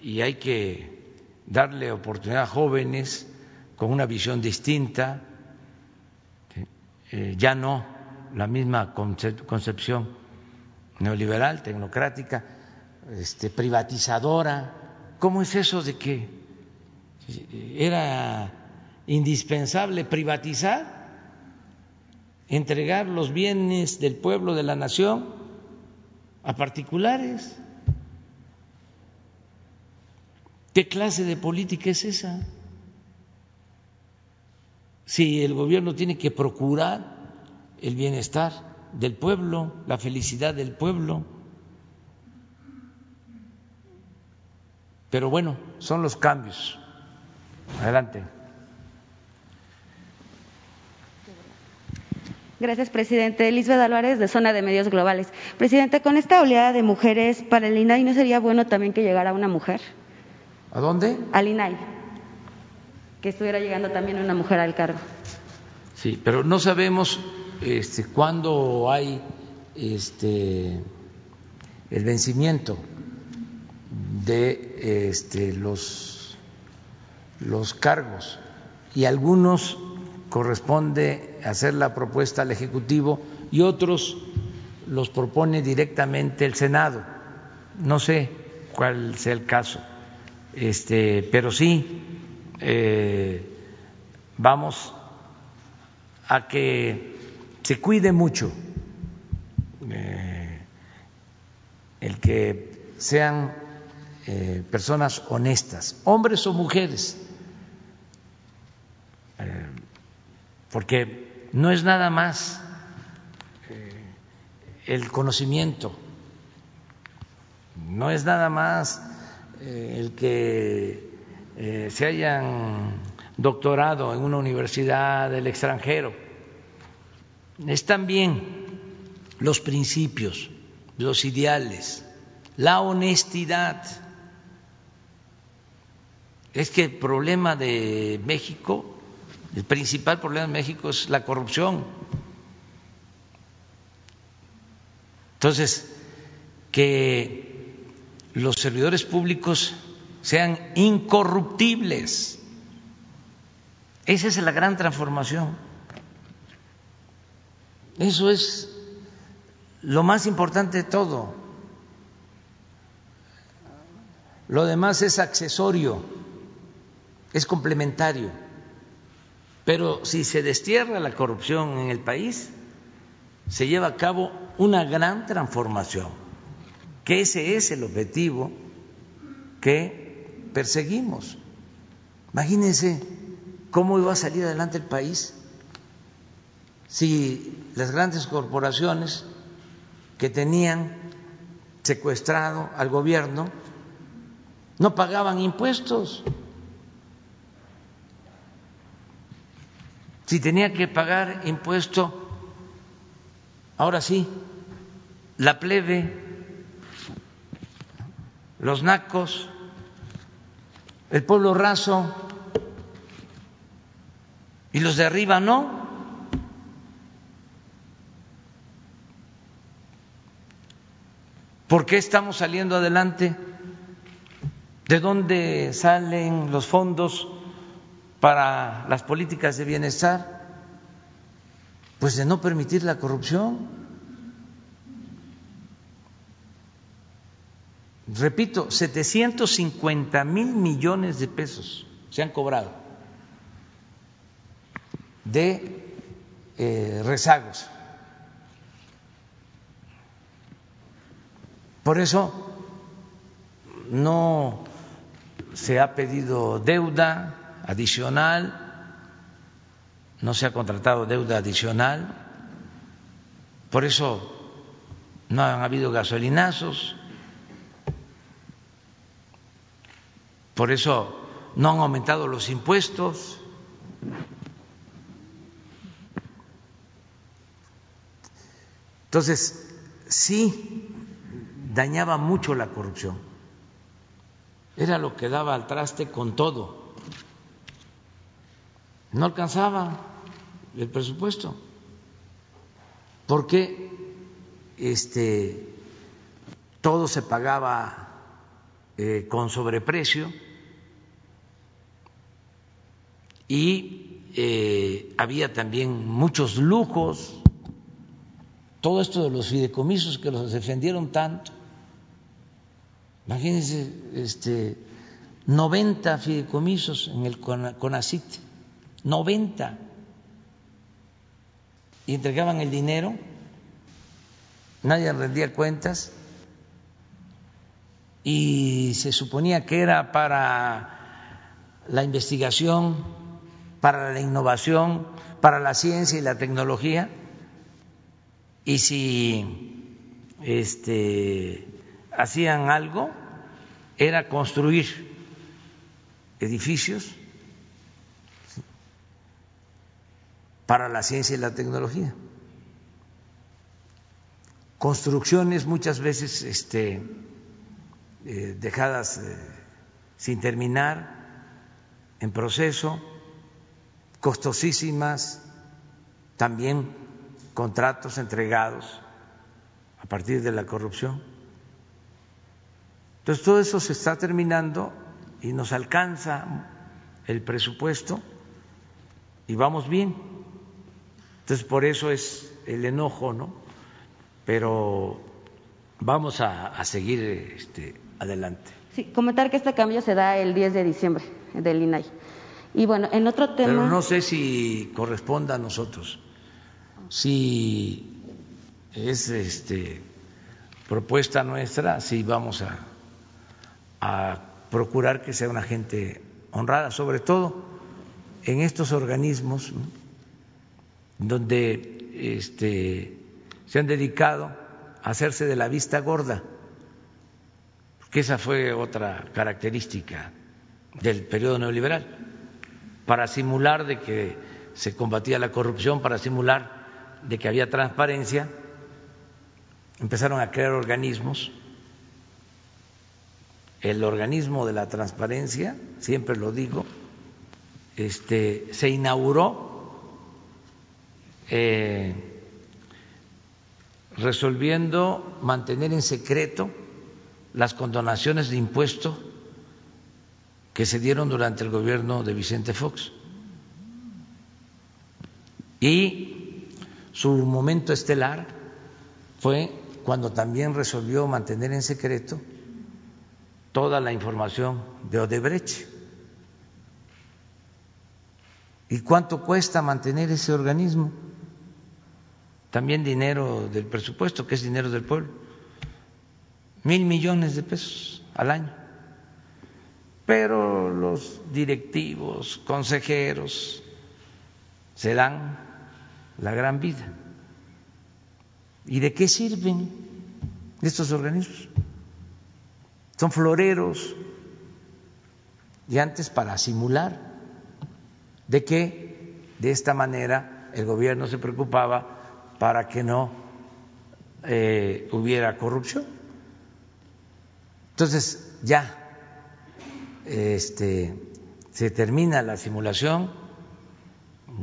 y hay que darle oportunidad a jóvenes con una visión distinta, eh, ya no la misma concepción neoliberal, tecnocrática, este, privatizadora. ¿Cómo es eso de que era indispensable privatizar, entregar los bienes del pueblo, de la nación, a particulares? ¿Qué clase de política es esa? Si el gobierno tiene que procurar el bienestar del pueblo, la felicidad del pueblo, Pero bueno, son los cambios. Adelante. Gracias, presidente. Lisbeth Álvarez, de Zona de Medios Globales. Presidente, con esta oleada de mujeres para el INAI, ¿no sería bueno también que llegara una mujer? ¿A dónde? Al INAI. Que estuviera llegando también una mujer al cargo. Sí, pero no sabemos este, cuándo hay este, el vencimiento de este, los, los cargos y algunos corresponde hacer la propuesta al Ejecutivo y otros los propone directamente el Senado. No sé cuál sea el caso, este, pero sí eh, vamos a que se cuide mucho eh, el que sean eh, personas honestas, hombres o mujeres, porque no es nada más eh, el conocimiento, no es nada más el que se hayan doctorado en una universidad del extranjero, es también los principios, los ideales, la honestidad. Es que el problema de México, el principal problema de México es la corrupción. Entonces, que los servidores públicos sean incorruptibles. Esa es la gran transformación. Eso es lo más importante de todo. Lo demás es accesorio es complementario. Pero si se destierra la corrupción en el país, se lleva a cabo una gran transformación, que ese es el objetivo que perseguimos. Imagínense cómo iba a salir adelante el país si las grandes corporaciones que tenían secuestrado al gobierno no pagaban impuestos. Si tenía que pagar impuesto, ahora sí, la plebe, los nacos, el pueblo raso y los de arriba no. ¿Por qué estamos saliendo adelante? ¿De dónde salen los fondos para las políticas de bienestar? Pues de no permitir la corrupción. Repito, 750 mil millones de pesos se han cobrado de eh, rezagos. Por eso no se ha pedido deuda adicional, no se ha contratado deuda adicional, por eso no han habido gasolinazos, por eso no han aumentado los impuestos. Entonces, sí dañaba mucho la corrupción. Era lo que daba al traste con todo. No alcanzaba el presupuesto. Porque este todo se pagaba eh, con sobreprecio y eh, había también muchos lujos todo esto de los fideicomisos que los defendieron tanto. Imagínense, este, 90 fideicomisos en el CONACIT, 90. Y entregaban el dinero, nadie rendía cuentas. Y se suponía que era para la investigación, para la innovación, para la ciencia y la tecnología. Y si este, hacían algo era construir edificios para la ciencia y la tecnología. Construcciones muchas veces este, eh, dejadas eh, sin terminar, en proceso, costosísimas, también contratos entregados a partir de la corrupción. Entonces todo eso se está terminando y nos alcanza el presupuesto y vamos bien. Entonces por eso es el enojo, ¿no? Pero vamos a, seguir este, adelante. Sí, comentar que este cambio se da el 10 de diciembre del INAI. Y bueno, en otro tema. Pero no sé si corresponda a nosotros si es este, propuesta nuestra, si vamos a, a procurar que sea una gente honrada, sobre todo en estos organismos donde este, se han dedicado a hacerse de la vista gorda, que esa fue otra característica del periodo neoliberal, para simular de que se combatía la corrupción, para simular de que había transparencia, empezaron a crear organismos. El organismo de la transparencia, siempre lo digo, este, se inauguró eh, resolviendo mantener en secreto las condonaciones de impuestos que se dieron durante el gobierno de Vicente Fox. Y su momento estelar fue cuando también resolvió mantener en secreto toda la información de Odebrecht. ¿Y cuánto cuesta mantener ese organismo? También dinero del presupuesto, que es dinero del pueblo. Mil millones de pesos al año. Pero los directivos, consejeros, se dan la gran vida. ¿Y de qué sirven estos organismos? Son floreros y antes para simular de que de esta manera el gobierno se preocupaba para que no eh, hubiera corrupción. Entonces ya este, se termina la simulación.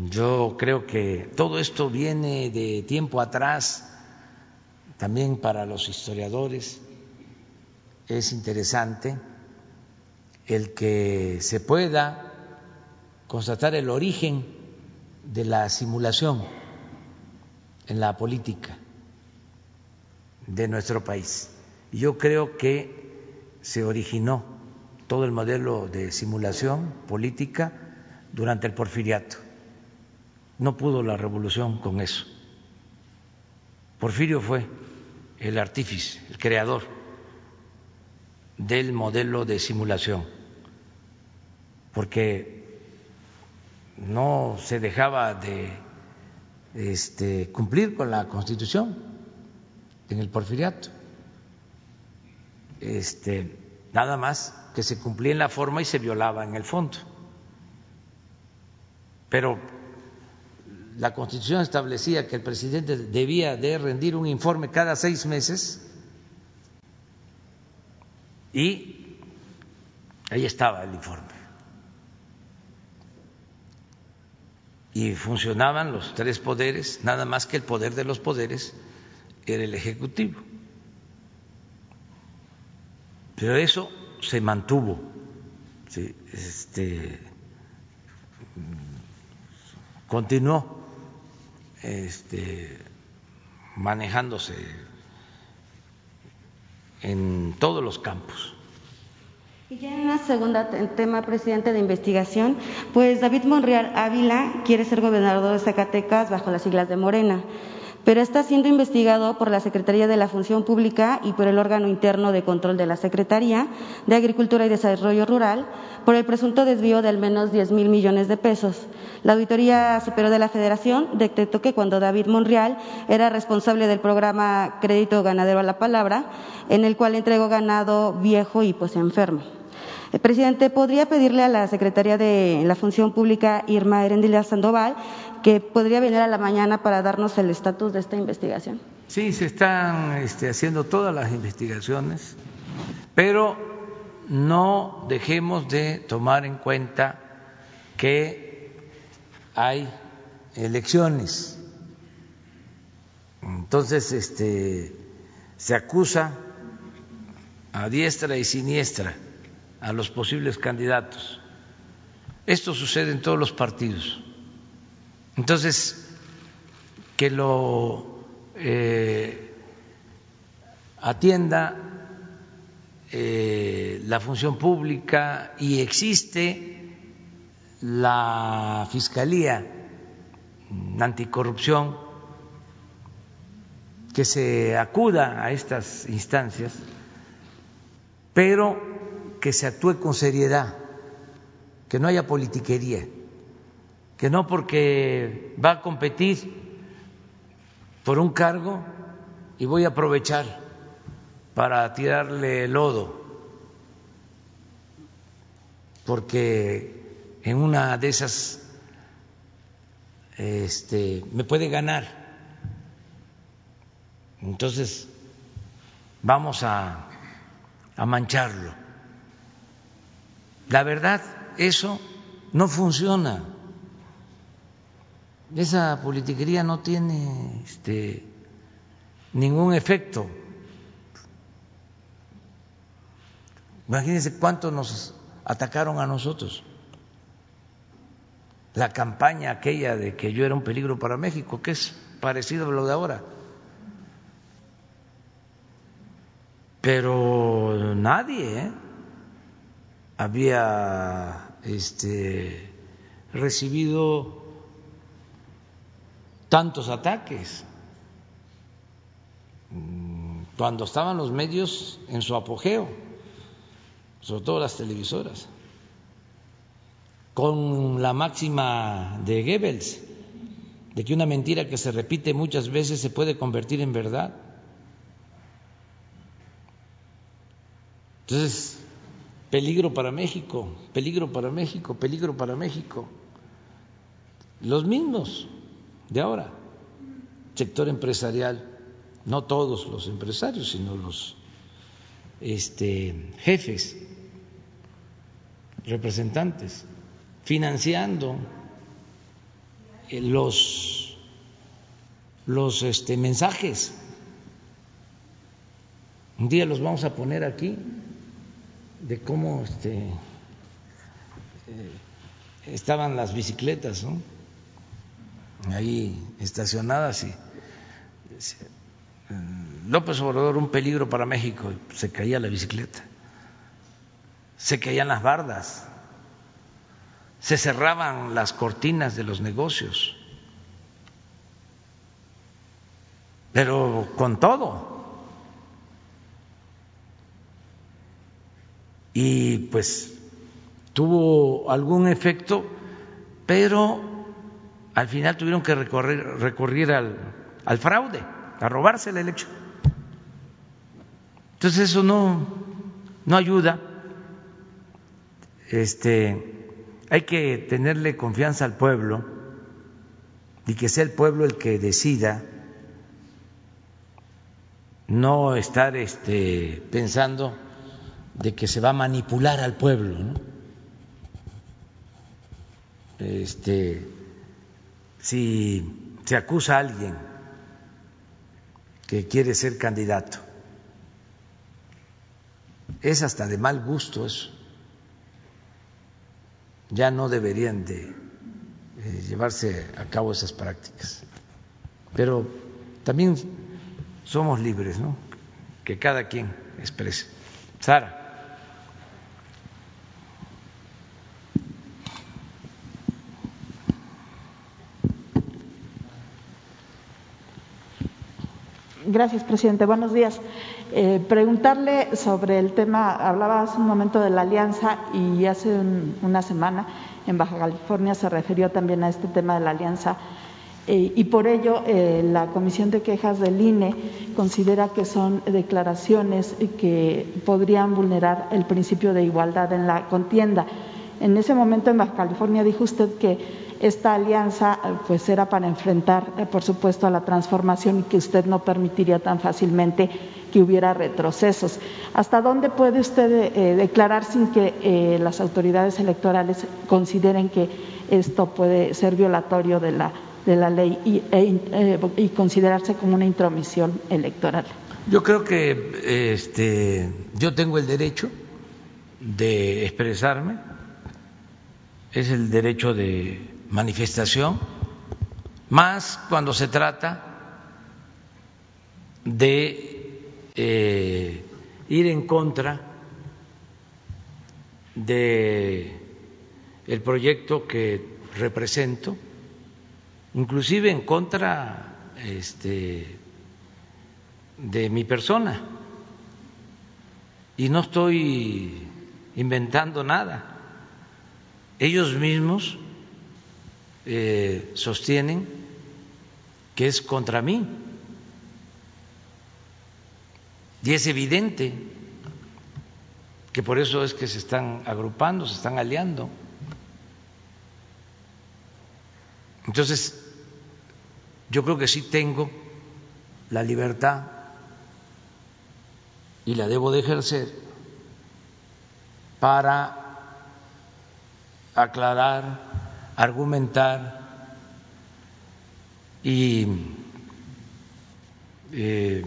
Yo creo que todo esto viene de tiempo atrás, también para los historiadores. Es interesante el que se pueda constatar el origen de la simulación en la política de nuestro país. Yo creo que se originó todo el modelo de simulación política durante el porfiriato no pudo la revolución con eso. Porfirio fue el artífice, el creador del modelo de simulación, porque no se dejaba de este, cumplir con la Constitución en el porfiriato. Este, nada más que se cumplía en la forma y se violaba en el fondo. Pero la Constitución establecía que el presidente debía de rendir un informe cada seis meses y ahí estaba el informe. Y funcionaban los tres poderes, nada más que el poder de los poderes era el Ejecutivo. Pero eso se mantuvo. Este, continuó este, manejándose en todos los campos. Y ya en una segunda tema, presidente de investigación, pues David Monreal Ávila quiere ser gobernador de Zacatecas bajo las siglas de Morena pero está siendo investigado por la Secretaría de la Función Pública y por el órgano interno de control de la Secretaría de Agricultura y Desarrollo Rural por el presunto desvío de al menos 10 mil millones de pesos. La Auditoría Superior de la Federación detectó que cuando David Monreal era responsable del programa Crédito Ganadero a la Palabra, en el cual entregó ganado viejo y pues enfermo. Presidente, ¿podría pedirle a la Secretaría de la Función Pública, Irma Erendila Sandoval, que podría venir a la mañana para darnos el estatus de esta investigación? Sí, se están este, haciendo todas las investigaciones, pero no dejemos de tomar en cuenta que hay elecciones. Entonces, este, se acusa a diestra y siniestra a los posibles candidatos. Esto sucede en todos los partidos. Entonces, que lo eh, atienda eh, la función pública y existe la Fiscalía Anticorrupción que se acuda a estas instancias, pero que se actúe con seriedad, que no haya politiquería, que no porque va a competir por un cargo y voy a aprovechar para tirarle lodo, porque en una de esas este, me puede ganar. Entonces, vamos a, a mancharlo. La verdad, eso no funciona. Esa politiquería no tiene este, ningún efecto. Imagínense cuánto nos atacaron a nosotros. La campaña aquella de que yo era un peligro para México, que es parecido a lo de ahora. Pero nadie, ¿eh? había este, recibido tantos ataques mm, cuando estaban los medios en su apogeo, sobre todo las televisoras, con la máxima de Goebbels, de que una mentira que se repite muchas veces se puede convertir en verdad. Entonces, peligro para México, peligro para México, peligro para México. Los mismos de ahora, sector empresarial, no todos los empresarios, sino los este, jefes, representantes, financiando eh, los, los este, mensajes. Un día los vamos a poner aquí de cómo este, eh, estaban las bicicletas, ¿no? ahí estacionadas y eh, López Obrador un peligro para México, se caía la bicicleta, se caían las bardas, se cerraban las cortinas de los negocios, pero con todo. Y pues tuvo algún efecto, pero al final tuvieron que recorrer, recurrir al, fraude, a robarse la elección. Entonces eso no, no ayuda. Este, hay que tenerle confianza al pueblo y que sea el pueblo el que decida no estar este, pensando de que se va a manipular al pueblo. Este, si se acusa a alguien que quiere ser candidato, es hasta de mal gusto eso. Ya no deberían de eh, llevarse a cabo esas prácticas. Pero también somos libres, ¿no? Que cada quien exprese. Sara. Gracias, presidente. Buenos días. Eh, preguntarle sobre el tema, hablaba hace un momento de la alianza y hace una semana en Baja California se refirió también a este tema de la alianza eh, y por ello eh, la Comisión de Quejas del INE considera que son declaraciones que podrían vulnerar el principio de igualdad en la contienda. En ese momento en Baja California dijo usted que esta alianza pues era para enfrentar, eh, por supuesto, a la transformación y que usted no permitiría tan fácilmente que hubiera retrocesos. ¿Hasta dónde puede usted declarar sin que las autoridades electorales consideren que esto puede ser violatorio de la de la ley y, e, eh, y considerarse como una intromisión electoral. Yo creo que este, yo tengo el derecho de expresarme, es el derecho de manifestación, más cuando se trata de eh, ir en contra de el proyecto que represento inclusive en contra este, de mi persona. Y no estoy inventando nada. Ellos mismos eh, sostienen que es contra mí. Y es evidente que por eso es que se están agrupando, se están aliando. Entonces, yo creo que sí tengo la libertad y la debo de ejercer para aclarar, argumentar y eh,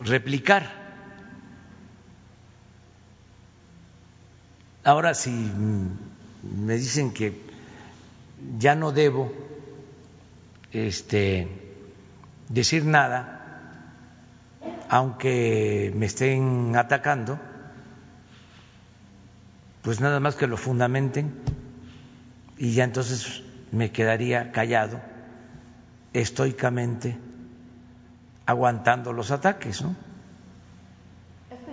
replicar. Ahora, si me dicen que ya no debo este, decir nada, aunque me estén atacando, pues nada más que lo fundamenten y ya entonces me quedaría callado, estoicamente, aguantando los ataques, ¿no? Este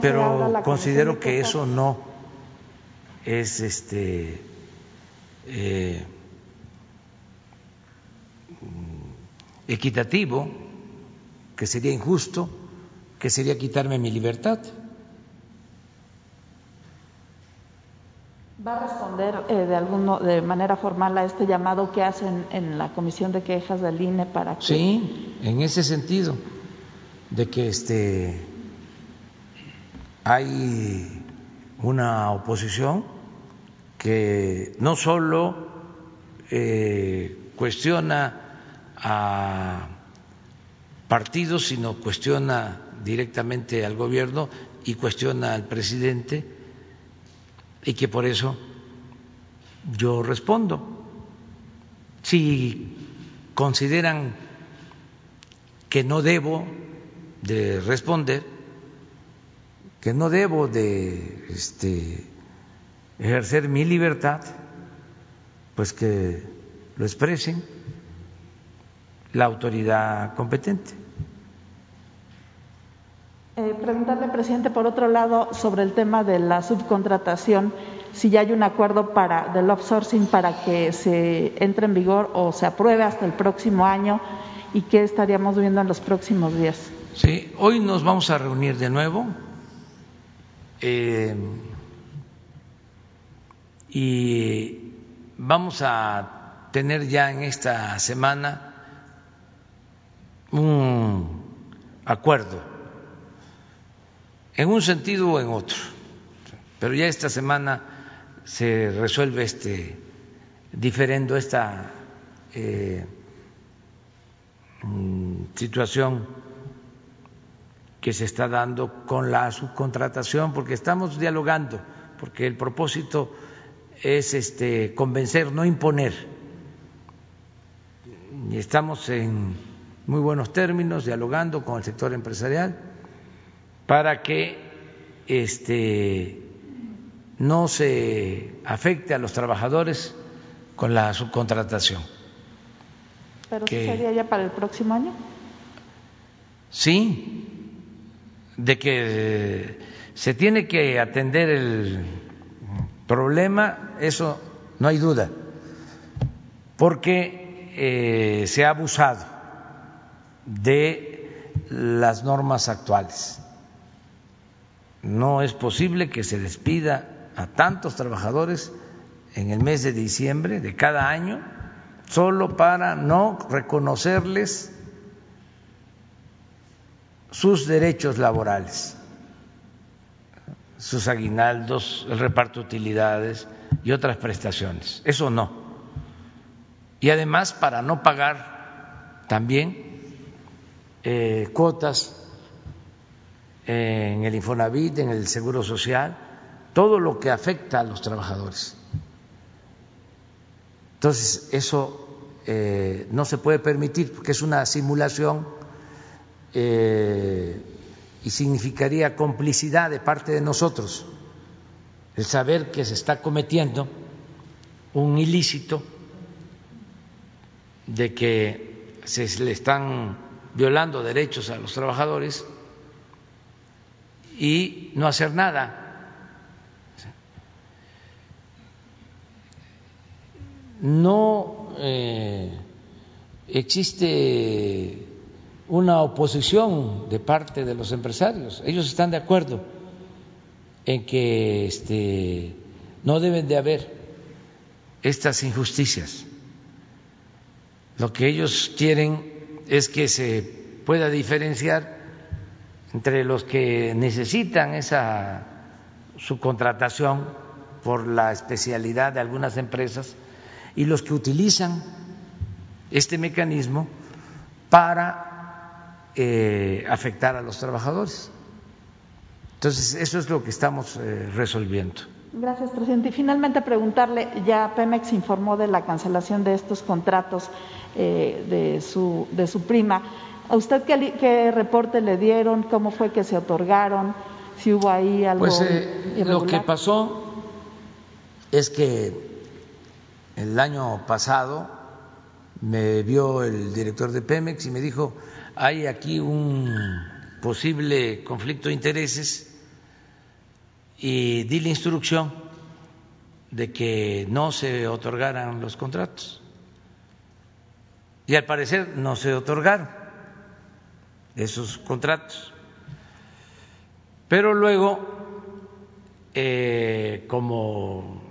Pero considero que eso no es este eh, equitativo, que sería injusto, que sería quitarme mi libertad. ¿Va a responder eh, de alguno, de manera formal a este llamado que hacen en la Comisión de Quejas del INE para que... Sí, en ese sentido, de que este hay una oposición que no solo eh, cuestiona a partidos, sino cuestiona directamente al gobierno y cuestiona al presidente y que por eso yo respondo. Si consideran que no debo de responder, que no debo de este, ejercer mi libertad, pues que lo expresen la autoridad competente. Eh, preguntarle, presidente, por otro lado, sobre el tema de la subcontratación, si ya hay un acuerdo para, del outsourcing para que se entre en vigor o se apruebe hasta el próximo año y qué estaríamos viendo en los próximos días. Sí, hoy nos vamos a reunir de nuevo eh, y vamos a tener ya en esta semana un acuerdo en un sentido o en otro, pero ya esta semana se resuelve este diferendo esta eh, mm, situación que se está dando con la subcontratación, porque estamos dialogando, porque el propósito es este convencer, no imponer. Y estamos en muy buenos términos dialogando con el sector empresarial para que este no se afecte a los trabajadores con la subcontratación. ¿Pero que, sería ya para el próximo año? Sí, de que se tiene que atender el problema, eso no hay duda, porque eh, se ha abusado de las normas actuales. No es posible que se despida a tantos trabajadores en el mes de diciembre de cada año solo para no reconocerles sus derechos laborales, sus aguinaldos, el reparto de utilidades y otras prestaciones. Eso no. Y además para no pagar también eh, cuotas en el Infonavit, en el Seguro Social, todo lo que afecta a los trabajadores. Entonces, eso eh, no se puede permitir porque es una simulación eh, y significaría complicidad de parte de nosotros el saber que se está cometiendo un ilícito de que se le están violando derechos a los trabajadores y no hacer nada. No eh, existe una oposición de parte de los empresarios. Ellos están de acuerdo en que este, no deben de haber estas injusticias. Lo que ellos quieren es que se pueda diferenciar entre los que necesitan esa subcontratación por la especialidad de algunas empresas y los que utilizan este mecanismo para eh, afectar a los trabajadores. Entonces, eso es lo que estamos eh, resolviendo. Gracias, presidente. Y finalmente preguntarle, ya Pemex informó de la cancelación de estos contratos eh, de, su, de su prima. ¿A usted qué, qué, reporte le dieron? ¿Cómo fue que se otorgaron? ¿Si hubo ahí algo Pues eh, lo que pasó es que el año pasado me vio el director de Pemex y me dijo, hay aquí un posible conflicto de intereses y di la instrucción de que no se otorgaran los contratos. Y al parecer no se otorgaron esos contratos. Pero luego, eh, como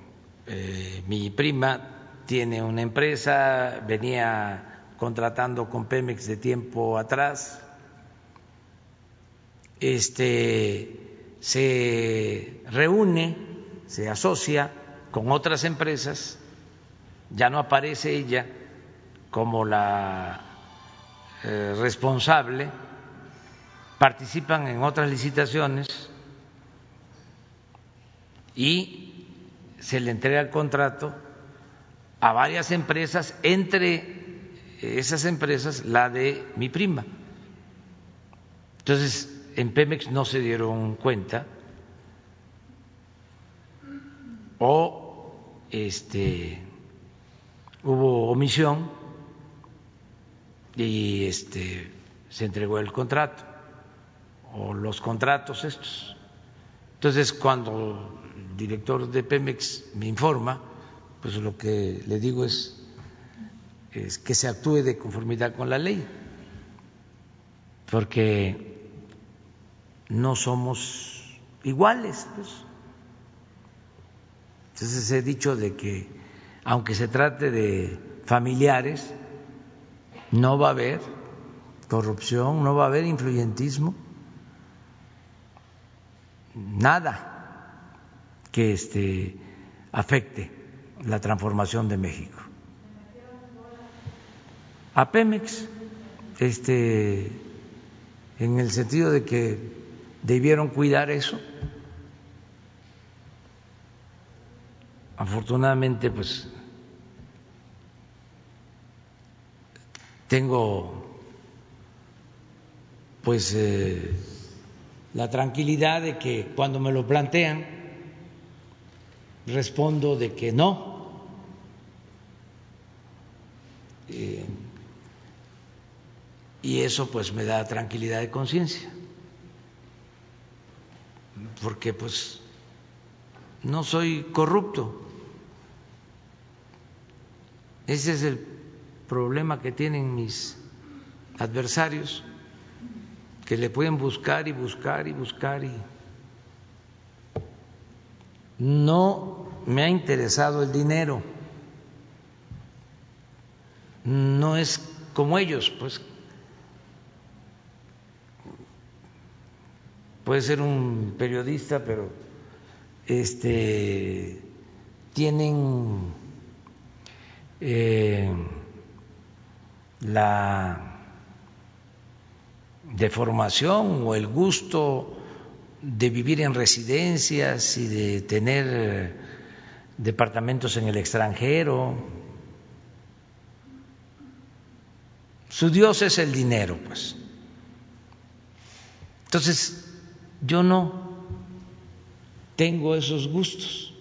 eh, mi prima tiene una empresa, venía contratando con Pemex de tiempo atrás, este, se reúne, se asocia con otras empresas, ya no aparece ella como la eh, responsable, participan en otras licitaciones y se le entrega el contrato a varias empresas, entre esas empresas la de mi prima. Entonces, en Pemex no se dieron cuenta o este hubo omisión y este se entregó el contrato o los contratos estos. Entonces, cuando el director de Pemex me informa, pues lo que le digo es, es que se actúe de conformidad con la ley, porque no somos iguales. Pues. Entonces he dicho de que aunque se trate de familiares, no va a haber corrupción, no va a haber influyentismo, nada que este, afecte la transformación de México. A Pemex, este, en el sentido de que debieron cuidar eso. Afortunadamente, pues tengo pues eh, la tranquilidad de que cuando me lo plantean respondo de que no. Eh, y eso pues me da tranquilidad de conciencia, porque pues no soy corrupto. Ese es el problema que tienen mis adversarios, que le pueden buscar y buscar y buscar y no me ha interesado el dinero. No es como ellos, pues puede ser un periodista, pero este tienen eh, la deformación o el gusto de vivir en residencias y de tener departamentos en el extranjero. Su Dios es el dinero, pues. Entonces, yo no tengo esos gustos.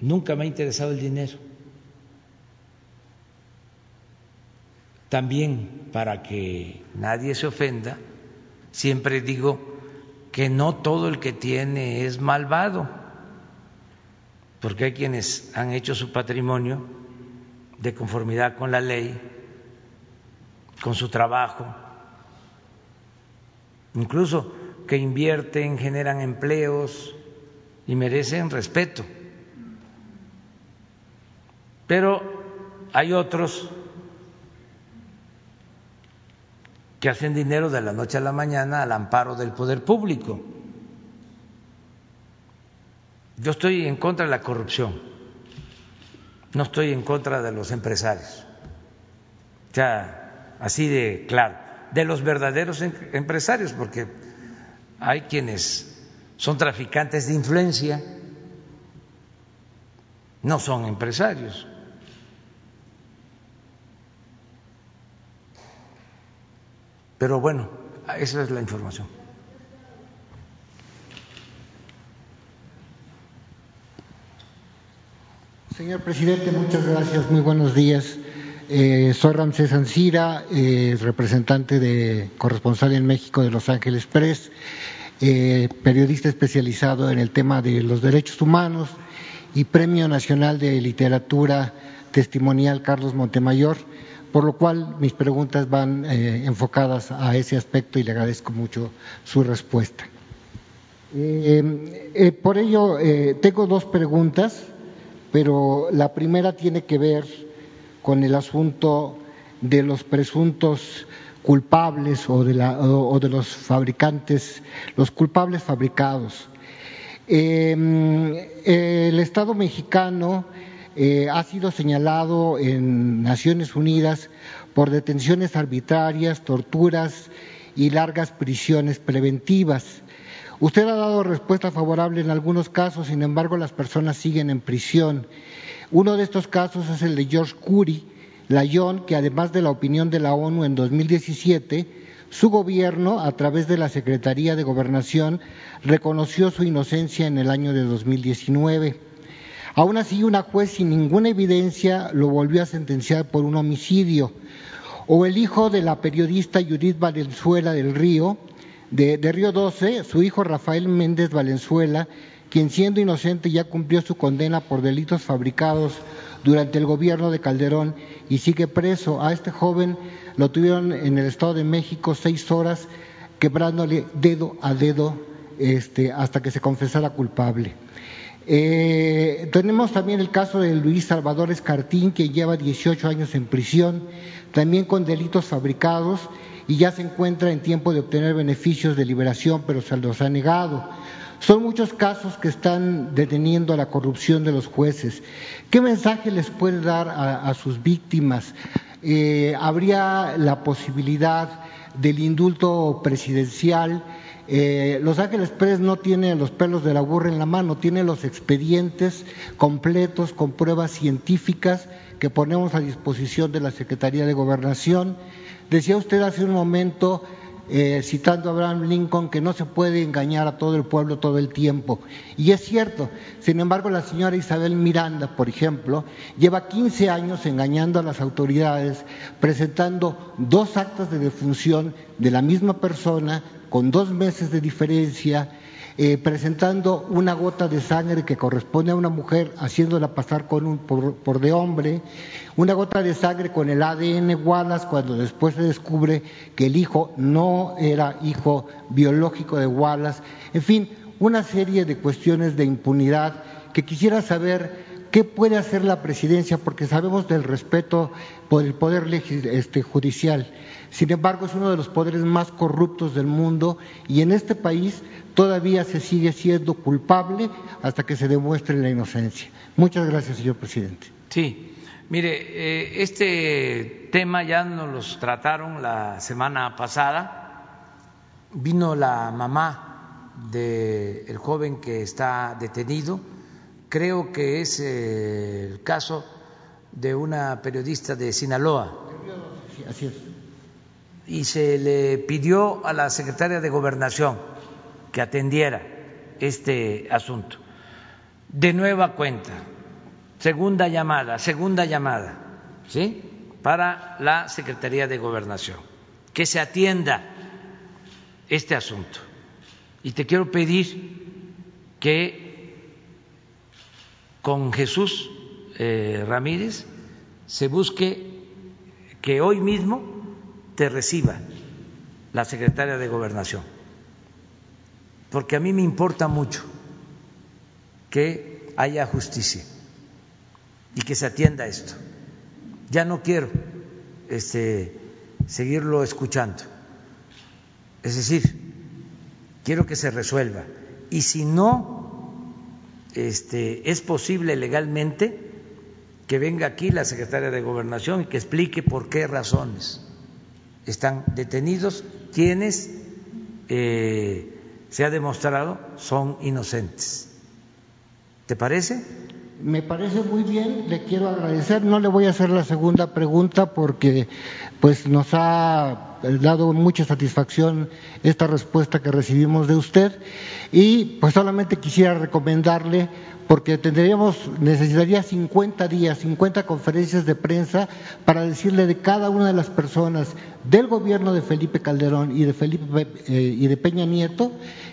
Nunca me ha interesado el dinero. También, para que nadie se ofenda, siempre digo que no todo el que tiene es malvado, porque hay quienes han hecho su patrimonio de conformidad con la ley, con su trabajo, incluso que invierten, generan empleos y merecen respeto. Pero hay otros que hacen dinero de la noche a la mañana al amparo del poder público. Yo estoy en contra de la corrupción, no estoy en contra de los empresarios, ya así de claro, de los verdaderos em-, empresarios, porque hay quienes son traficantes de influencia, no son empresarios. Pero bueno, esa es la información. Señor presidente, muchas gracias. Muy buenos días. Eh, soy Ramsés Ancira, eh, representante de corresponsal en México de Los Ángeles Press, eh, periodista especializado en el tema de los derechos humanos y Premio Nacional de Literatura Testimonial Carlos Montemayor por lo cual mis preguntas van eh, enfocadas a ese aspecto y le agradezco mucho su respuesta. Eh, eh, por ello, tengo dos preguntas, pero la primera tiene que ver con el asunto de los presuntos culpables o de, o de los fabricantes, los culpables fabricados. el Estado mexicano eh, ha sido señalado en Naciones Unidas por detenciones arbitrarias, torturas y largas prisiones preventivas. Usted ha dado respuesta favorable en algunos casos, sin embargo las personas siguen en prisión. Uno de estos casos es el de George Curry, Layón, que además de la opinión de la ONU en 2017, su gobierno, a través de la Secretaría de Gobernación, reconoció su inocencia en el año de 2019. Aún así, una juez sin ninguna evidencia lo volvió a sentenciar por un homicidio. O el hijo de la periodista Judith Valenzuela del Río, de, de Río 12, su hijo Rafael Méndez Valenzuela, quien siendo inocente ya cumplió su condena por delitos fabricados durante el gobierno de Calderón y sigue preso. A este joven lo tuvieron en el Estado de México seis horas, quebrándole dedo a dedo este, hasta que se confesara culpable. Eh, tenemos también el caso de Luis Salvador Escartín, que lleva 18 años en prisión, también con delitos fabricados y ya se encuentra en tiempo de obtener beneficios de liberación, pero se los ha negado. Son muchos casos que están deteniendo la corrupción de los jueces. ¿Qué mensaje les puede dar a, sus víctimas? Eh, ¿Habría la posibilidad del indulto presidencial? Eh, los Ángeles Pérez no tiene los pelos de la burra en la mano, tiene los expedientes completos con pruebas científicas que ponemos a disposición de la Secretaría de Gobernación. Decía usted hace un momento eh, citando a Abraham Lincoln, que no se puede engañar a todo el pueblo todo el tiempo. Y es cierto, sin embargo, la señora Isabel Miranda, por ejemplo, lleva 15 años engañando a las autoridades, presentando dos actas de defunción de la misma persona, con dos meses de diferencia, eh, presentando una gota de sangre que corresponde a una mujer, haciéndola pasar con un, por, de hombre, una gota de sangre con el ADN Wallace, cuando después se descubre que el hijo no era hijo biológico de Wallace, en fin, una serie de cuestiones de impunidad que quisiera saber ¿Qué puede hacer la presidencia? Porque sabemos del respeto por el poder este, judicial. Sin embargo, es uno de los poderes más corruptos del mundo y en este país todavía se sigue siendo culpable hasta que se demuestre la inocencia. Muchas gracias, señor presidente. Sí, mire, eh, este tema ya nos los trataron la semana pasada. Vino la mamá del joven que está detenido. Creo que es eh, el caso de una periodista de Sinaloa. así es. Y se le pidió a la secretaria de Gobernación que atendiera este asunto. De nueva cuenta, segunda llamada, segunda llamada, ¿sí? Para la Secretaría de Gobernación, que se atienda este asunto. Y te quiero pedir que con Jesús eh, Ramírez se busque que hoy mismo te reciba la secretaria de Gobernación porque a mí me importa mucho que haya justicia y que se atienda esto. Ya no quiero este, seguirlo escuchando. Es decir, quiero que se resuelva. Y si no este, es posible legalmente, que venga aquí la secretaria de Gobernación y que explique por qué razones están detenidos quienes eh, se ha demostrado son inocentes. ¿Te parece? Me parece muy bien, le quiero agradecer. No le voy a hacer la segunda pregunta porque pues nos ha dado mucha satisfacción esta respuesta que recibimos de usted y pues solamente quisiera recomendarle porque tendríamos necesitaría 50 días, 50 conferencias de prensa para decirle de cada una de las personas del gobierno de Felipe Calderón y de Felipe eh, y de Peña Nieto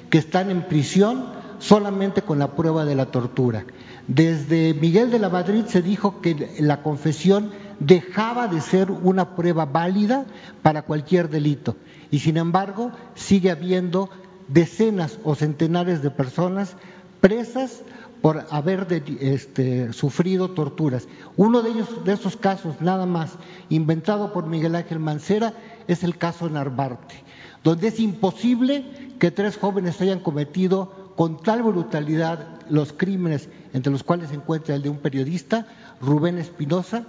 que están en prisión solamente con la prueba de la tortura. Desde Miguel de la Madrid se dijo que la confesión dejaba de ser una prueba válida para cualquier delito y sin embargo sigue habiendo decenas o centenares de personas presas por haber este, sufrido torturas. Uno de ellos, de esos casos, nada más, inventado por Miguel Ángel Mancera, es el caso Narvarte, donde es imposible que tres jóvenes hayan cometido con tal brutalidad los crímenes, entre los cuales se encuentra el de un periodista, Rubén Espinosa,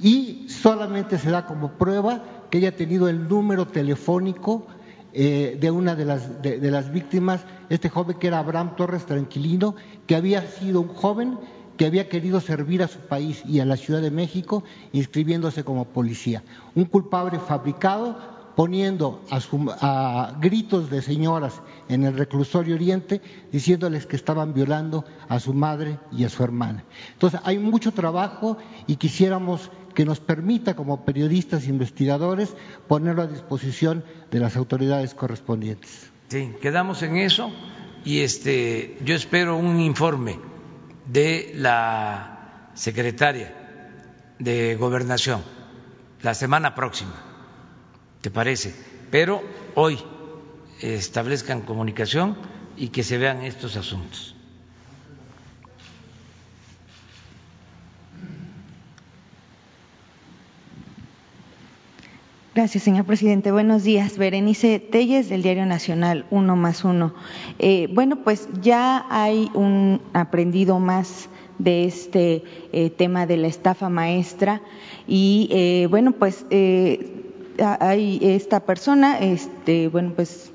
y solamente se da como prueba que haya tenido el número telefónico eh, de una de las, de las víctimas, este joven que era Abraham Torres Tranquilino, que había sido un joven que había querido servir a su país y a la Ciudad de México inscribiéndose como policía. Un culpable fabricado poniendo a, gritos de señoras en el reclusorio oriente diciéndoles que estaban violando a su madre y a su hermana. Entonces, hay mucho trabajo y quisiéramos que nos permita, como periodistas e investigadores, ponerlo a disposición de las autoridades correspondientes. Sí, quedamos en eso y este, yo espero un informe de la secretaria de Gobernación la semana próxima, ¿te parece? Pero hoy establezcan comunicación y que se vean estos asuntos. Gracias, señor presidente. Buenos días. Berenice Telles, del Diario Nacional, uno más uno. Eh, bueno, pues ya hay un aprendido más de este eh, tema de la estafa maestra y eh, bueno, pues hay esta persona, este, bueno, pues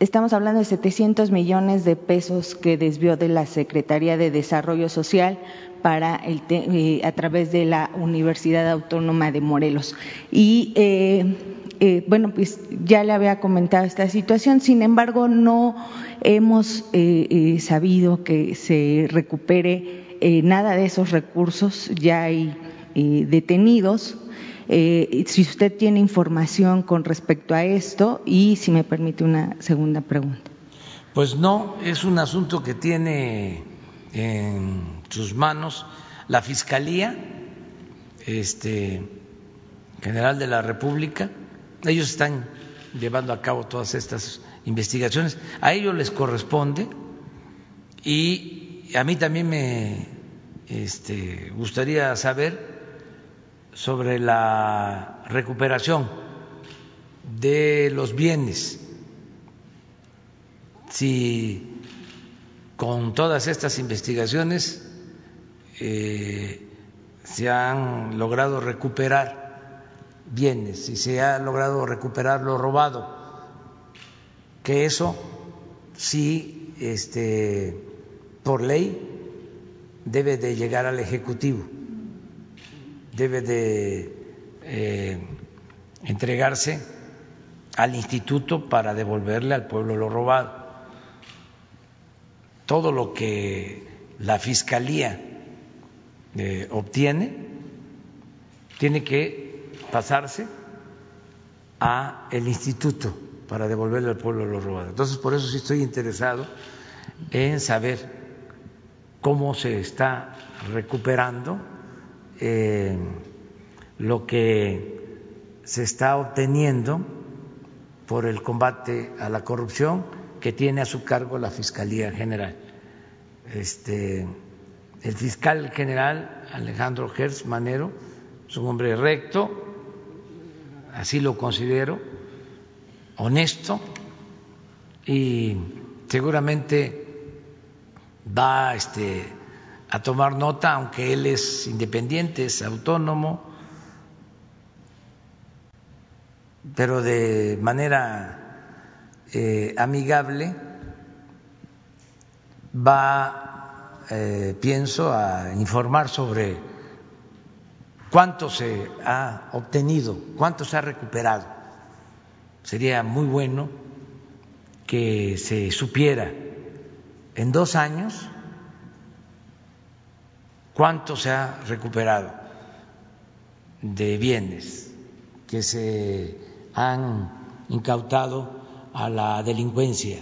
estamos hablando de 700 millones de pesos que desvió de la Secretaría de Desarrollo Social para el eh, a través de la Universidad Autónoma de Morelos. Y eh, eh, bueno, pues ya le había comentado esta situación, sin embargo, no hemos sabido que se recupere nada de esos recursos, ya hay detenidos. Si usted tiene información con respecto a esto y si me permite una segunda pregunta. Pues no, es un asunto que tiene en sus manos la Fiscalía este, General de la República. Ellos están llevando a cabo todas estas investigaciones. A ellos les corresponde y a mí también me este, gustaría saber sobre la recuperación de los bienes. Si con todas estas investigaciones eh, se han logrado recuperar bienes y se ha logrado recuperar lo robado, que eso sí, este, por ley, debe de llegar al Ejecutivo, debe de eh, entregarse al instituto para devolverle al pueblo lo robado todo lo que la Fiscalía eh, obtiene tiene que pasarse a el instituto para devolverle al pueblo lo robado. Entonces, por eso sí estoy interesado en saber cómo se está recuperando eh, lo que se está obteniendo por el combate a la corrupción que tiene a su cargo la Fiscalía General. Este, el fiscal general Alejandro Gertz Manero es un hombre recto, así lo considero, honesto y seguramente va este, a tomar nota, aunque él es independiente, es autónomo, pero de manera eh, amigable va, eh, pienso, a informar sobre cuánto se ha obtenido, cuánto se ha recuperado. Sería muy bueno que se supiera en dos años cuánto se ha recuperado de bienes que se han incautado a la delincuencia,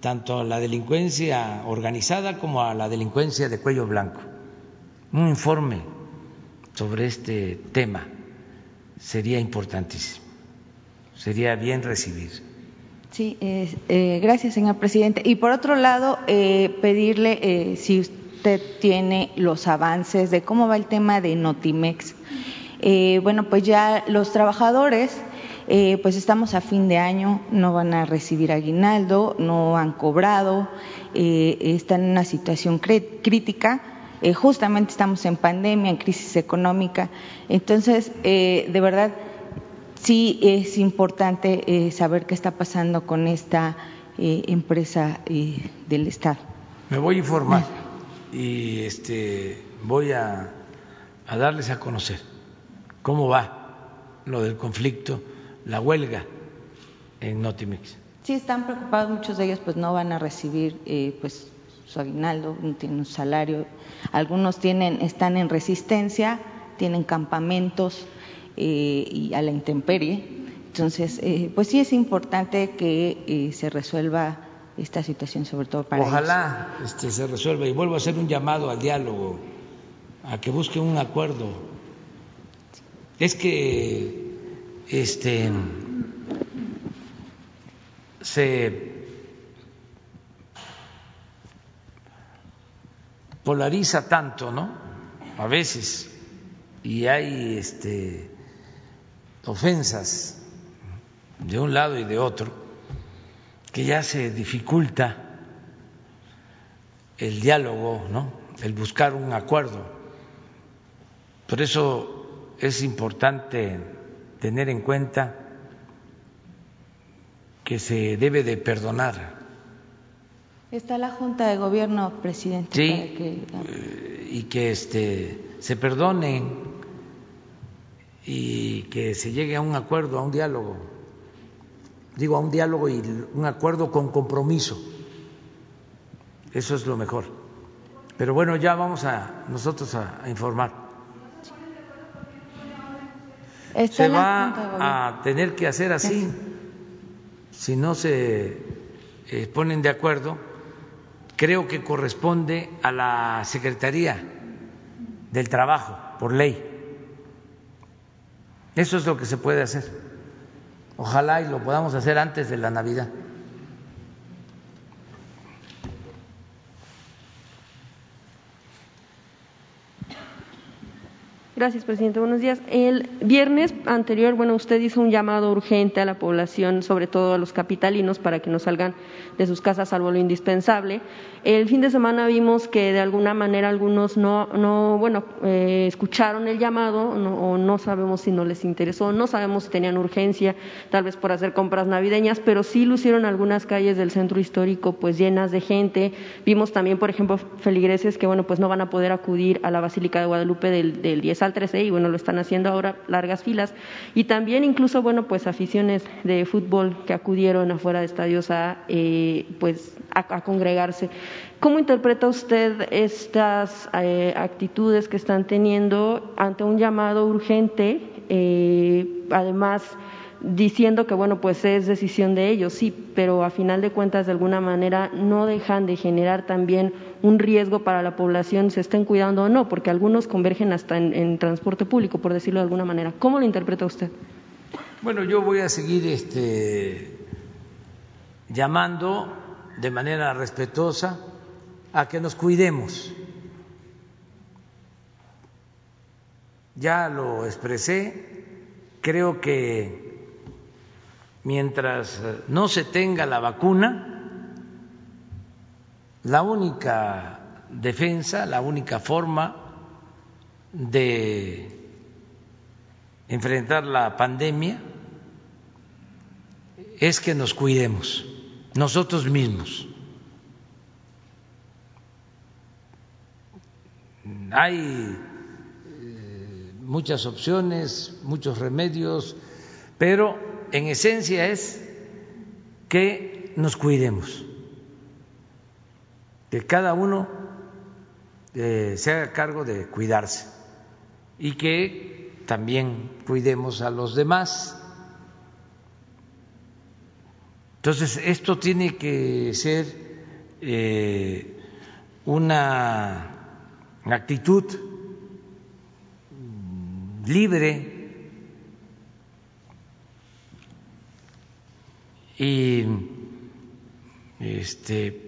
tanto a la delincuencia organizada como a la delincuencia de cuello blanco. Un informe sobre este tema sería importantísimo, sería bien recibir. Sí, eh, gracias, señor presidente. Y por otro lado, eh, pedirle eh, si usted tiene los avances de cómo va el tema de Notimex. bueno, pues ya los trabajadores eh, pues estamos a fin de año, no van a recibir aguinaldo, no han cobrado, eh, están en una situación crítica. Eh, justamente estamos en pandemia, en crisis económica. Entonces, de verdad, sí es importante saber qué está pasando con esta empresa del Estado. Me voy a informar y este, voy a darles a conocer cómo va lo del conflicto la huelga en Notimex. Sí, están preocupados, muchos de ellos pues no van a recibir eh, pues su aguinaldo, no tienen un salario, algunos tienen, están en resistencia, tienen campamentos eh, y a la intemperie, entonces eh, pues sí es importante que se resuelva esta situación, sobre todo para Ojalá este, se resuelva y vuelvo a hacer un llamado al diálogo, a que busque un acuerdo. Es que este se polariza tanto, ¿no? A veces y hay este ofensas de un lado y de otro que ya se dificulta el diálogo, ¿no? el buscar un acuerdo. Por eso es importante tener en cuenta que se debe de perdonar. Está la Junta de Gobierno, presidente. Sí, eh, y que este, se perdonen y que se llegue a un acuerdo, a un diálogo digo, a un diálogo y un acuerdo con compromiso. Eso es lo mejor. Pero bueno, ya vamos a nosotros a, informar. se va a tener que hacer así. Si no se eh, ponen de acuerdo, creo que corresponde a la Secretaría del Trabajo, por ley. Eso es lo que se puede hacer. Ojalá y lo podamos hacer antes de la Navidad. Gracias, presidente. Buenos días. El viernes anterior, bueno, usted hizo un llamado urgente a la población, sobre todo a los capitalinos, para que no salgan de sus casas salvo lo indispensable. El fin de semana vimos que de alguna manera algunos no, no bueno, eh, escucharon el llamado o no sabemos si no les interesó, no sabemos si tenían urgencia, tal vez por hacer compras navideñas, pero sí lucieron algunas calles del centro histórico pues llenas de gente. Vimos también, por ejemplo, feligreses que, bueno, pues no van a poder acudir a la Basílica de Guadalupe del, del 10 al 13 y, bueno, lo están haciendo ahora largas filas. Y también incluso, bueno, pues aficiones de fútbol que acudieron afuera de estadios a, eh, pues, a congregarse. ¿Cómo interpreta usted estas eh, actitudes que están teniendo ante un llamado urgente, eh, además diciendo que bueno pues es decisión de ellos, sí, pero a final de cuentas de alguna manera no dejan de generar también un riesgo para la población, se estén cuidando o no, porque algunos convergen hasta en, transporte público, por decirlo de alguna manera. ¿Cómo lo interpreta usted? Bueno, yo voy a seguir este, llamando de manera respetuosa a que nos cuidemos. Ya lo expresé, creo que mientras no se tenga la vacuna, la única defensa, la única forma de enfrentar la pandemia es que nos cuidemos nosotros mismos. Hay eh, muchas opciones, muchos remedios, pero en esencia es que nos cuidemos, que cada uno eh, se haga cargo de cuidarse y que también cuidemos a los demás. Entonces, esto tiene que ser eh, una actitud libre y este,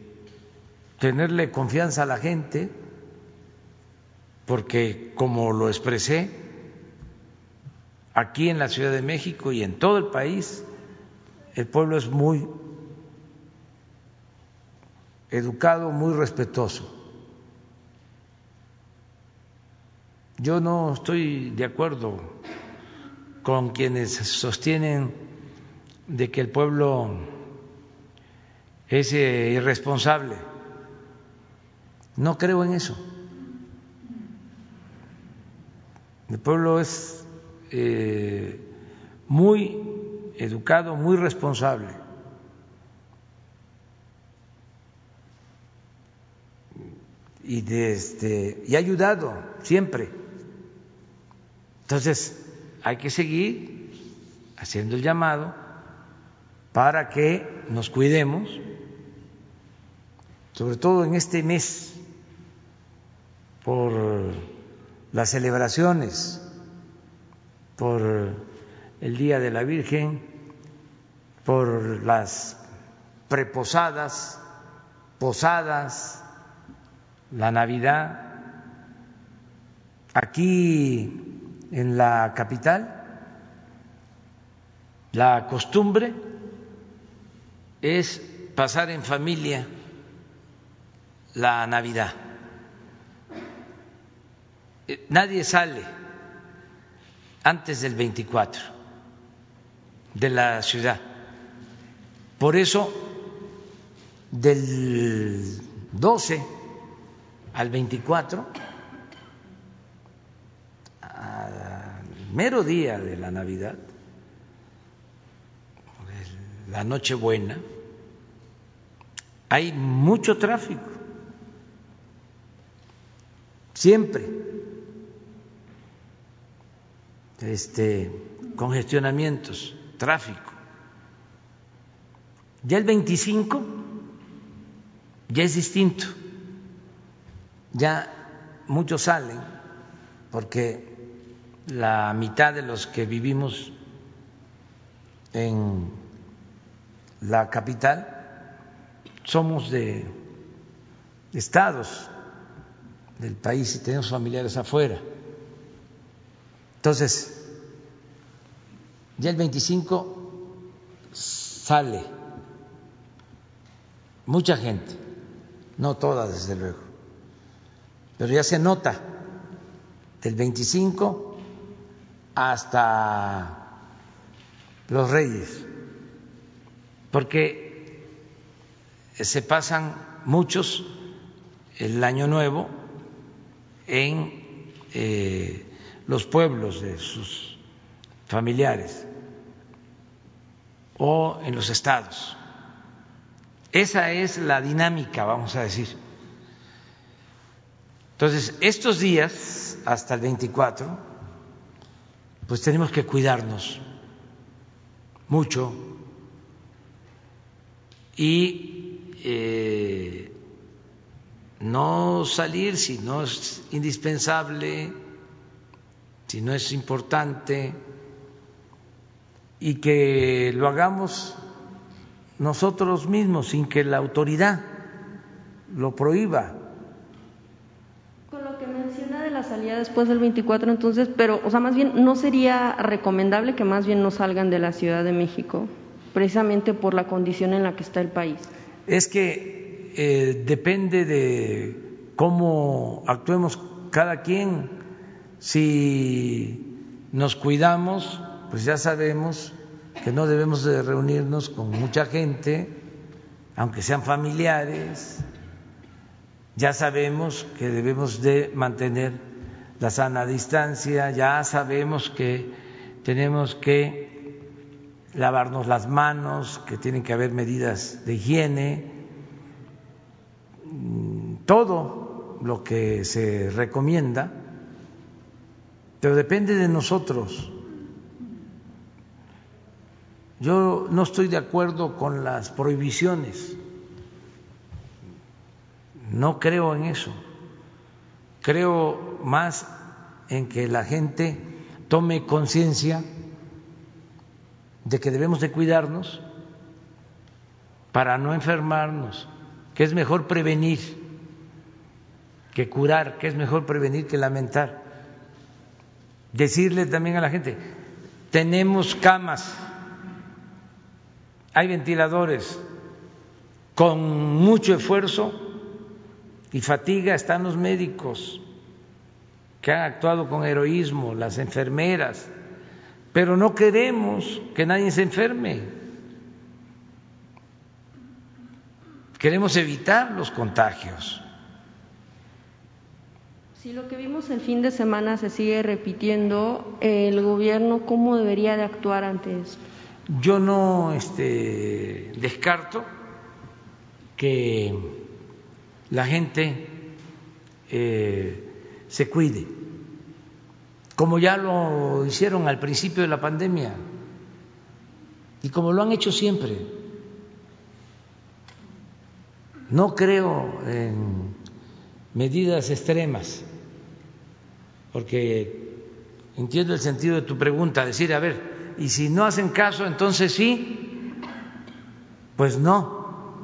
tenerle confianza a la gente, porque como lo expresé, aquí en la Ciudad de México y en todo el país, el pueblo es muy educado, muy respetuoso. Yo no estoy de acuerdo con quienes sostienen de que el pueblo es eh, irresponsable. No creo en eso. El pueblo es eh, muy educado, muy responsable. Y, este, y ha ayudado siempre. Entonces, hay que seguir haciendo el llamado para que nos cuidemos, sobre todo en este mes, por las celebraciones, por el Día de la Virgen, por las preposadas, posadas, la Navidad. Aquí en la capital, la costumbre es pasar en familia la Navidad. Eh, nadie sale antes del 24 de la ciudad. Por eso, del 12 al 24, al mero día de la Navidad, la Nochebuena, hay mucho tráfico, siempre, este, congestionamientos, tráfico. Ya el 25 ya es distinto, ya muchos salen porque la mitad de los que vivimos en la capital somos de estados del país y tenemos familiares afuera. Entonces, ya el 25 sale mucha gente, no toda desde luego, pero ya se nota del 25 hasta los reyes, porque se pasan muchos el año nuevo en eh, los pueblos de sus familiares o en los estados. Esa es la dinámica, vamos a decir. Entonces, estos días, hasta el 24, pues tenemos que cuidarnos mucho y eh, no salir si no es indispensable, si no es importante, y que lo hagamos nosotros mismos sin que la autoridad lo prohíba. Con lo que menciona de la salida después del 24, entonces, pero, o sea, más bien, ¿no sería recomendable que más bien no salgan de la Ciudad de México, precisamente por la condición en la que está el país? Es que eh, depende de cómo actuemos cada quien. Si nos cuidamos, pues ya sabemos que no debemos de reunirnos con mucha gente, aunque sean familiares, ya sabemos que debemos de mantener la sana distancia, ya sabemos que tenemos que lavarnos las manos, que tienen que haber medidas de higiene, todo lo que se recomienda, pero depende de nosotros. Yo no estoy de acuerdo con las prohibiciones, no creo en eso, creo más en que la gente tome conciencia de que debemos de cuidarnos para no enfermarnos, que es mejor prevenir que curar, que es mejor prevenir que lamentar. Decirle también a la gente, tenemos camas hay ventiladores, con mucho esfuerzo y fatiga están los médicos que han actuado con heroísmo, las enfermeras, pero no queremos que nadie se enferme. Queremos evitar los contagios. Si lo que vimos el fin de semana se sigue repitiendo, el gobierno cómo debería de actuar ante esto. yo no este, descarto que la gente eh, se cuide, como ya lo hicieron al principio de la pandemia y como lo han hecho siempre. No creo en medidas extremas, porque entiendo el sentido de tu pregunta, decir, a ver, y si no hacen caso, entonces sí, pues no,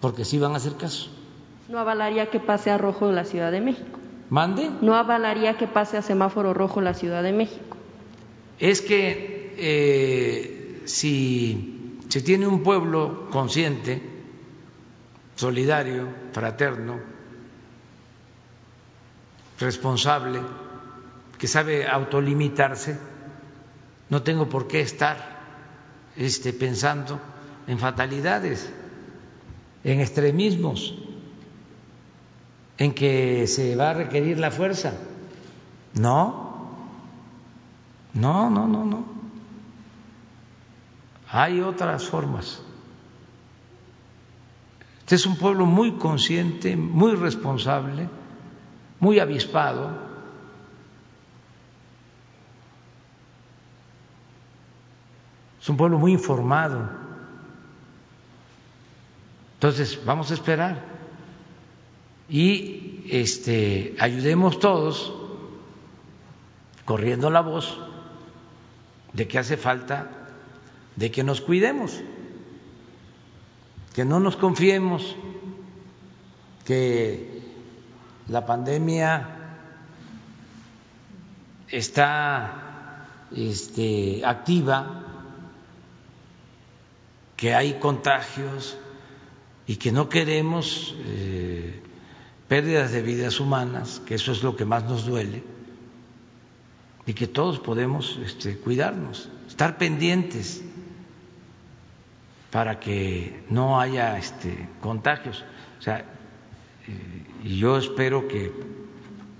porque sí van a hacer caso. ¿No avalaría que pase a rojo la Ciudad de México? ¿Mande? ¿No avalaría que pase a semáforo rojo la Ciudad de México? Es que eh, si se tiene un pueblo consciente, solidario, fraterno, responsable, que sabe autolimitarse, no tengo por qué estar este, pensando en fatalidades, en extremismos, en que se va a requerir la fuerza. No, no, no, no, no. Hay otras formas. Este es un pueblo muy consciente, muy responsable, muy avispado Un pueblo muy informado. Entonces, vamos a esperar y este, ayudemos todos corriendo la voz de que hace falta de que nos cuidemos, que no nos confiemos, que la pandemia está este, activa que hay contagios y que no queremos eh, pérdidas de vidas humanas, que eso es lo que más nos duele, y que todos podemos este, cuidarnos, estar pendientes para que no haya este, contagios. O sea, eh, y yo espero que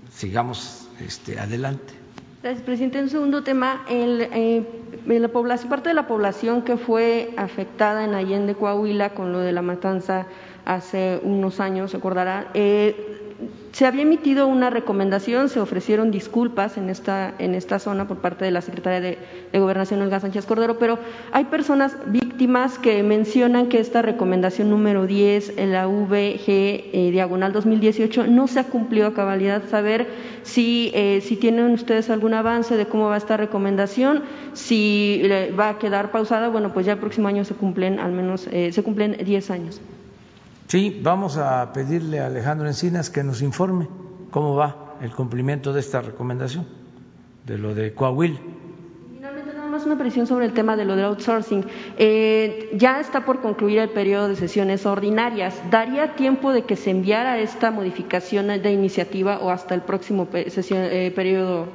sigamos este, adelante. Gracias, presidente. Un segundo tema, el, eh, la población, parte de la población que fue afectada en Allende, Coahuila, con lo de la matanza hace unos años, se acordará, eh, se había emitido una recomendación, se ofrecieron disculpas en esta, en esta zona por parte de la Secretaria de, Gobernación, Olga Sánchez Cordero, pero hay personas víctimas que mencionan que esta recomendación número 10, en la VG eh, diagonal 2018, no se ha cumplido a cabalidad. Saber si, eh, si tienen ustedes algún avance de cómo va esta recomendación, si va a quedar pausada, bueno, pues ya el próximo año se cumplen al menos, eh, se cumplen 10 años. Sí, vamos a pedirle a Alejandro Encinas que nos informe cómo va el cumplimiento de esta recomendación, de lo de Coahuila. Finalmente, nada más una precisión sobre el tema de lo del outsourcing. Eh, ya está por concluir el periodo de sesiones ordinarias. ¿Daría tiempo de que se enviara esta modificación de iniciativa o hasta el próximo eh, periodo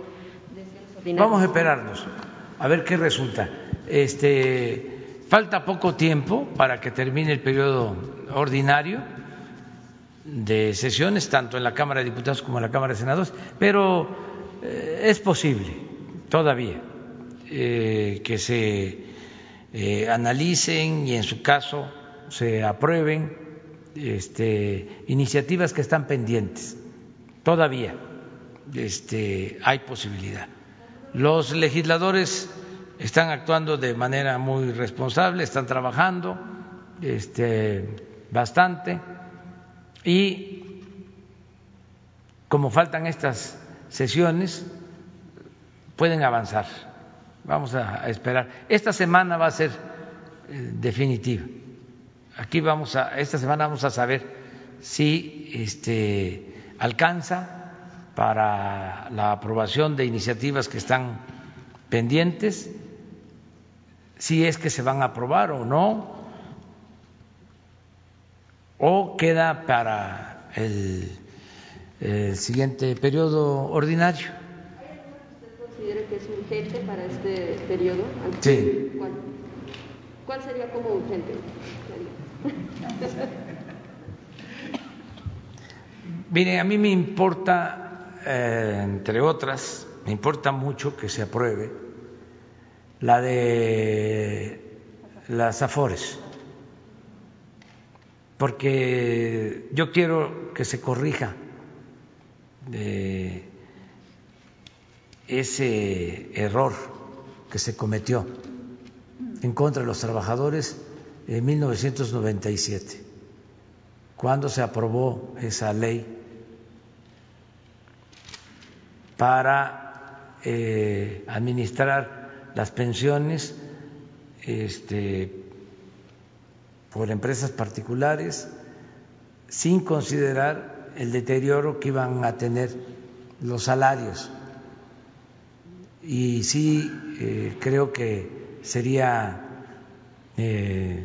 de sesiones ordinarias? Vamos a esperarnos a ver qué resulta. Este, Falta poco tiempo para que termine el periodo ordinario de sesiones, tanto en la Cámara de Diputados como en la Cámara de Senadores, pero eh, es posible todavía eh, que se eh, analicen y en su caso se aprueben este, iniciativas que están pendientes. Todavía este, hay posibilidad. Los legisladores están actuando de manera muy responsable, están trabajando este, bastante y como faltan estas sesiones, pueden avanzar. Vamos a, esperar. Esta semana va a ser eh, definitiva. Aquí vamos a, esta semana vamos a saber si este, alcanza para la aprobación de iniciativas que están pendientes si es que se van a aprobar o no, o queda para el, siguiente periodo ordinario. ¿Usted considera que es urgente para este periodo? Sí. ¿Cuál, sería como urgente? Mire, a mí me importa, eh, entre otras, me importa mucho que se apruebe la de las afores, porque yo quiero que se corrija ese error que se cometió en contra de los trabajadores en 1997, cuando se aprobó esa ley para eh, administrar las pensiones este, por empresas particulares sin considerar el deterioro que iban a tener los salarios. Y sí eh, creo que sería eh,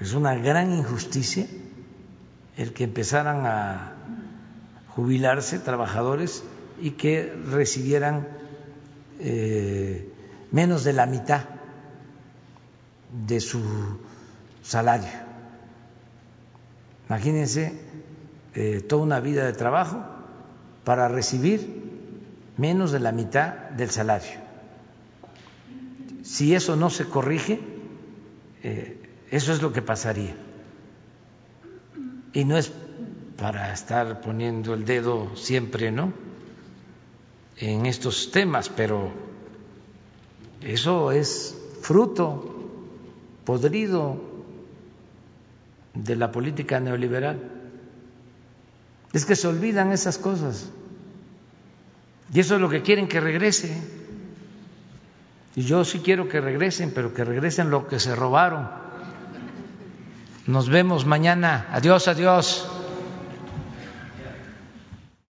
es una gran injusticia el que empezaran a jubilarse trabajadores y que recibieran eh, menos de la mitad de su salario. Imagínense eh, toda una vida de trabajo para recibir menos de la mitad del salario. Si eso no se corrige, eh, eso es lo que pasaría. Y no es para estar poniendo el dedo siempre, ¿no? En estos temas, pero eso es fruto podrido de la política neoliberal. Es que se olvidan esas cosas. Y eso es lo que quieren que regrese. Y yo sí quiero que regresen, pero que regresen lo que se robaron. Nos vemos mañana. Adiós, adiós.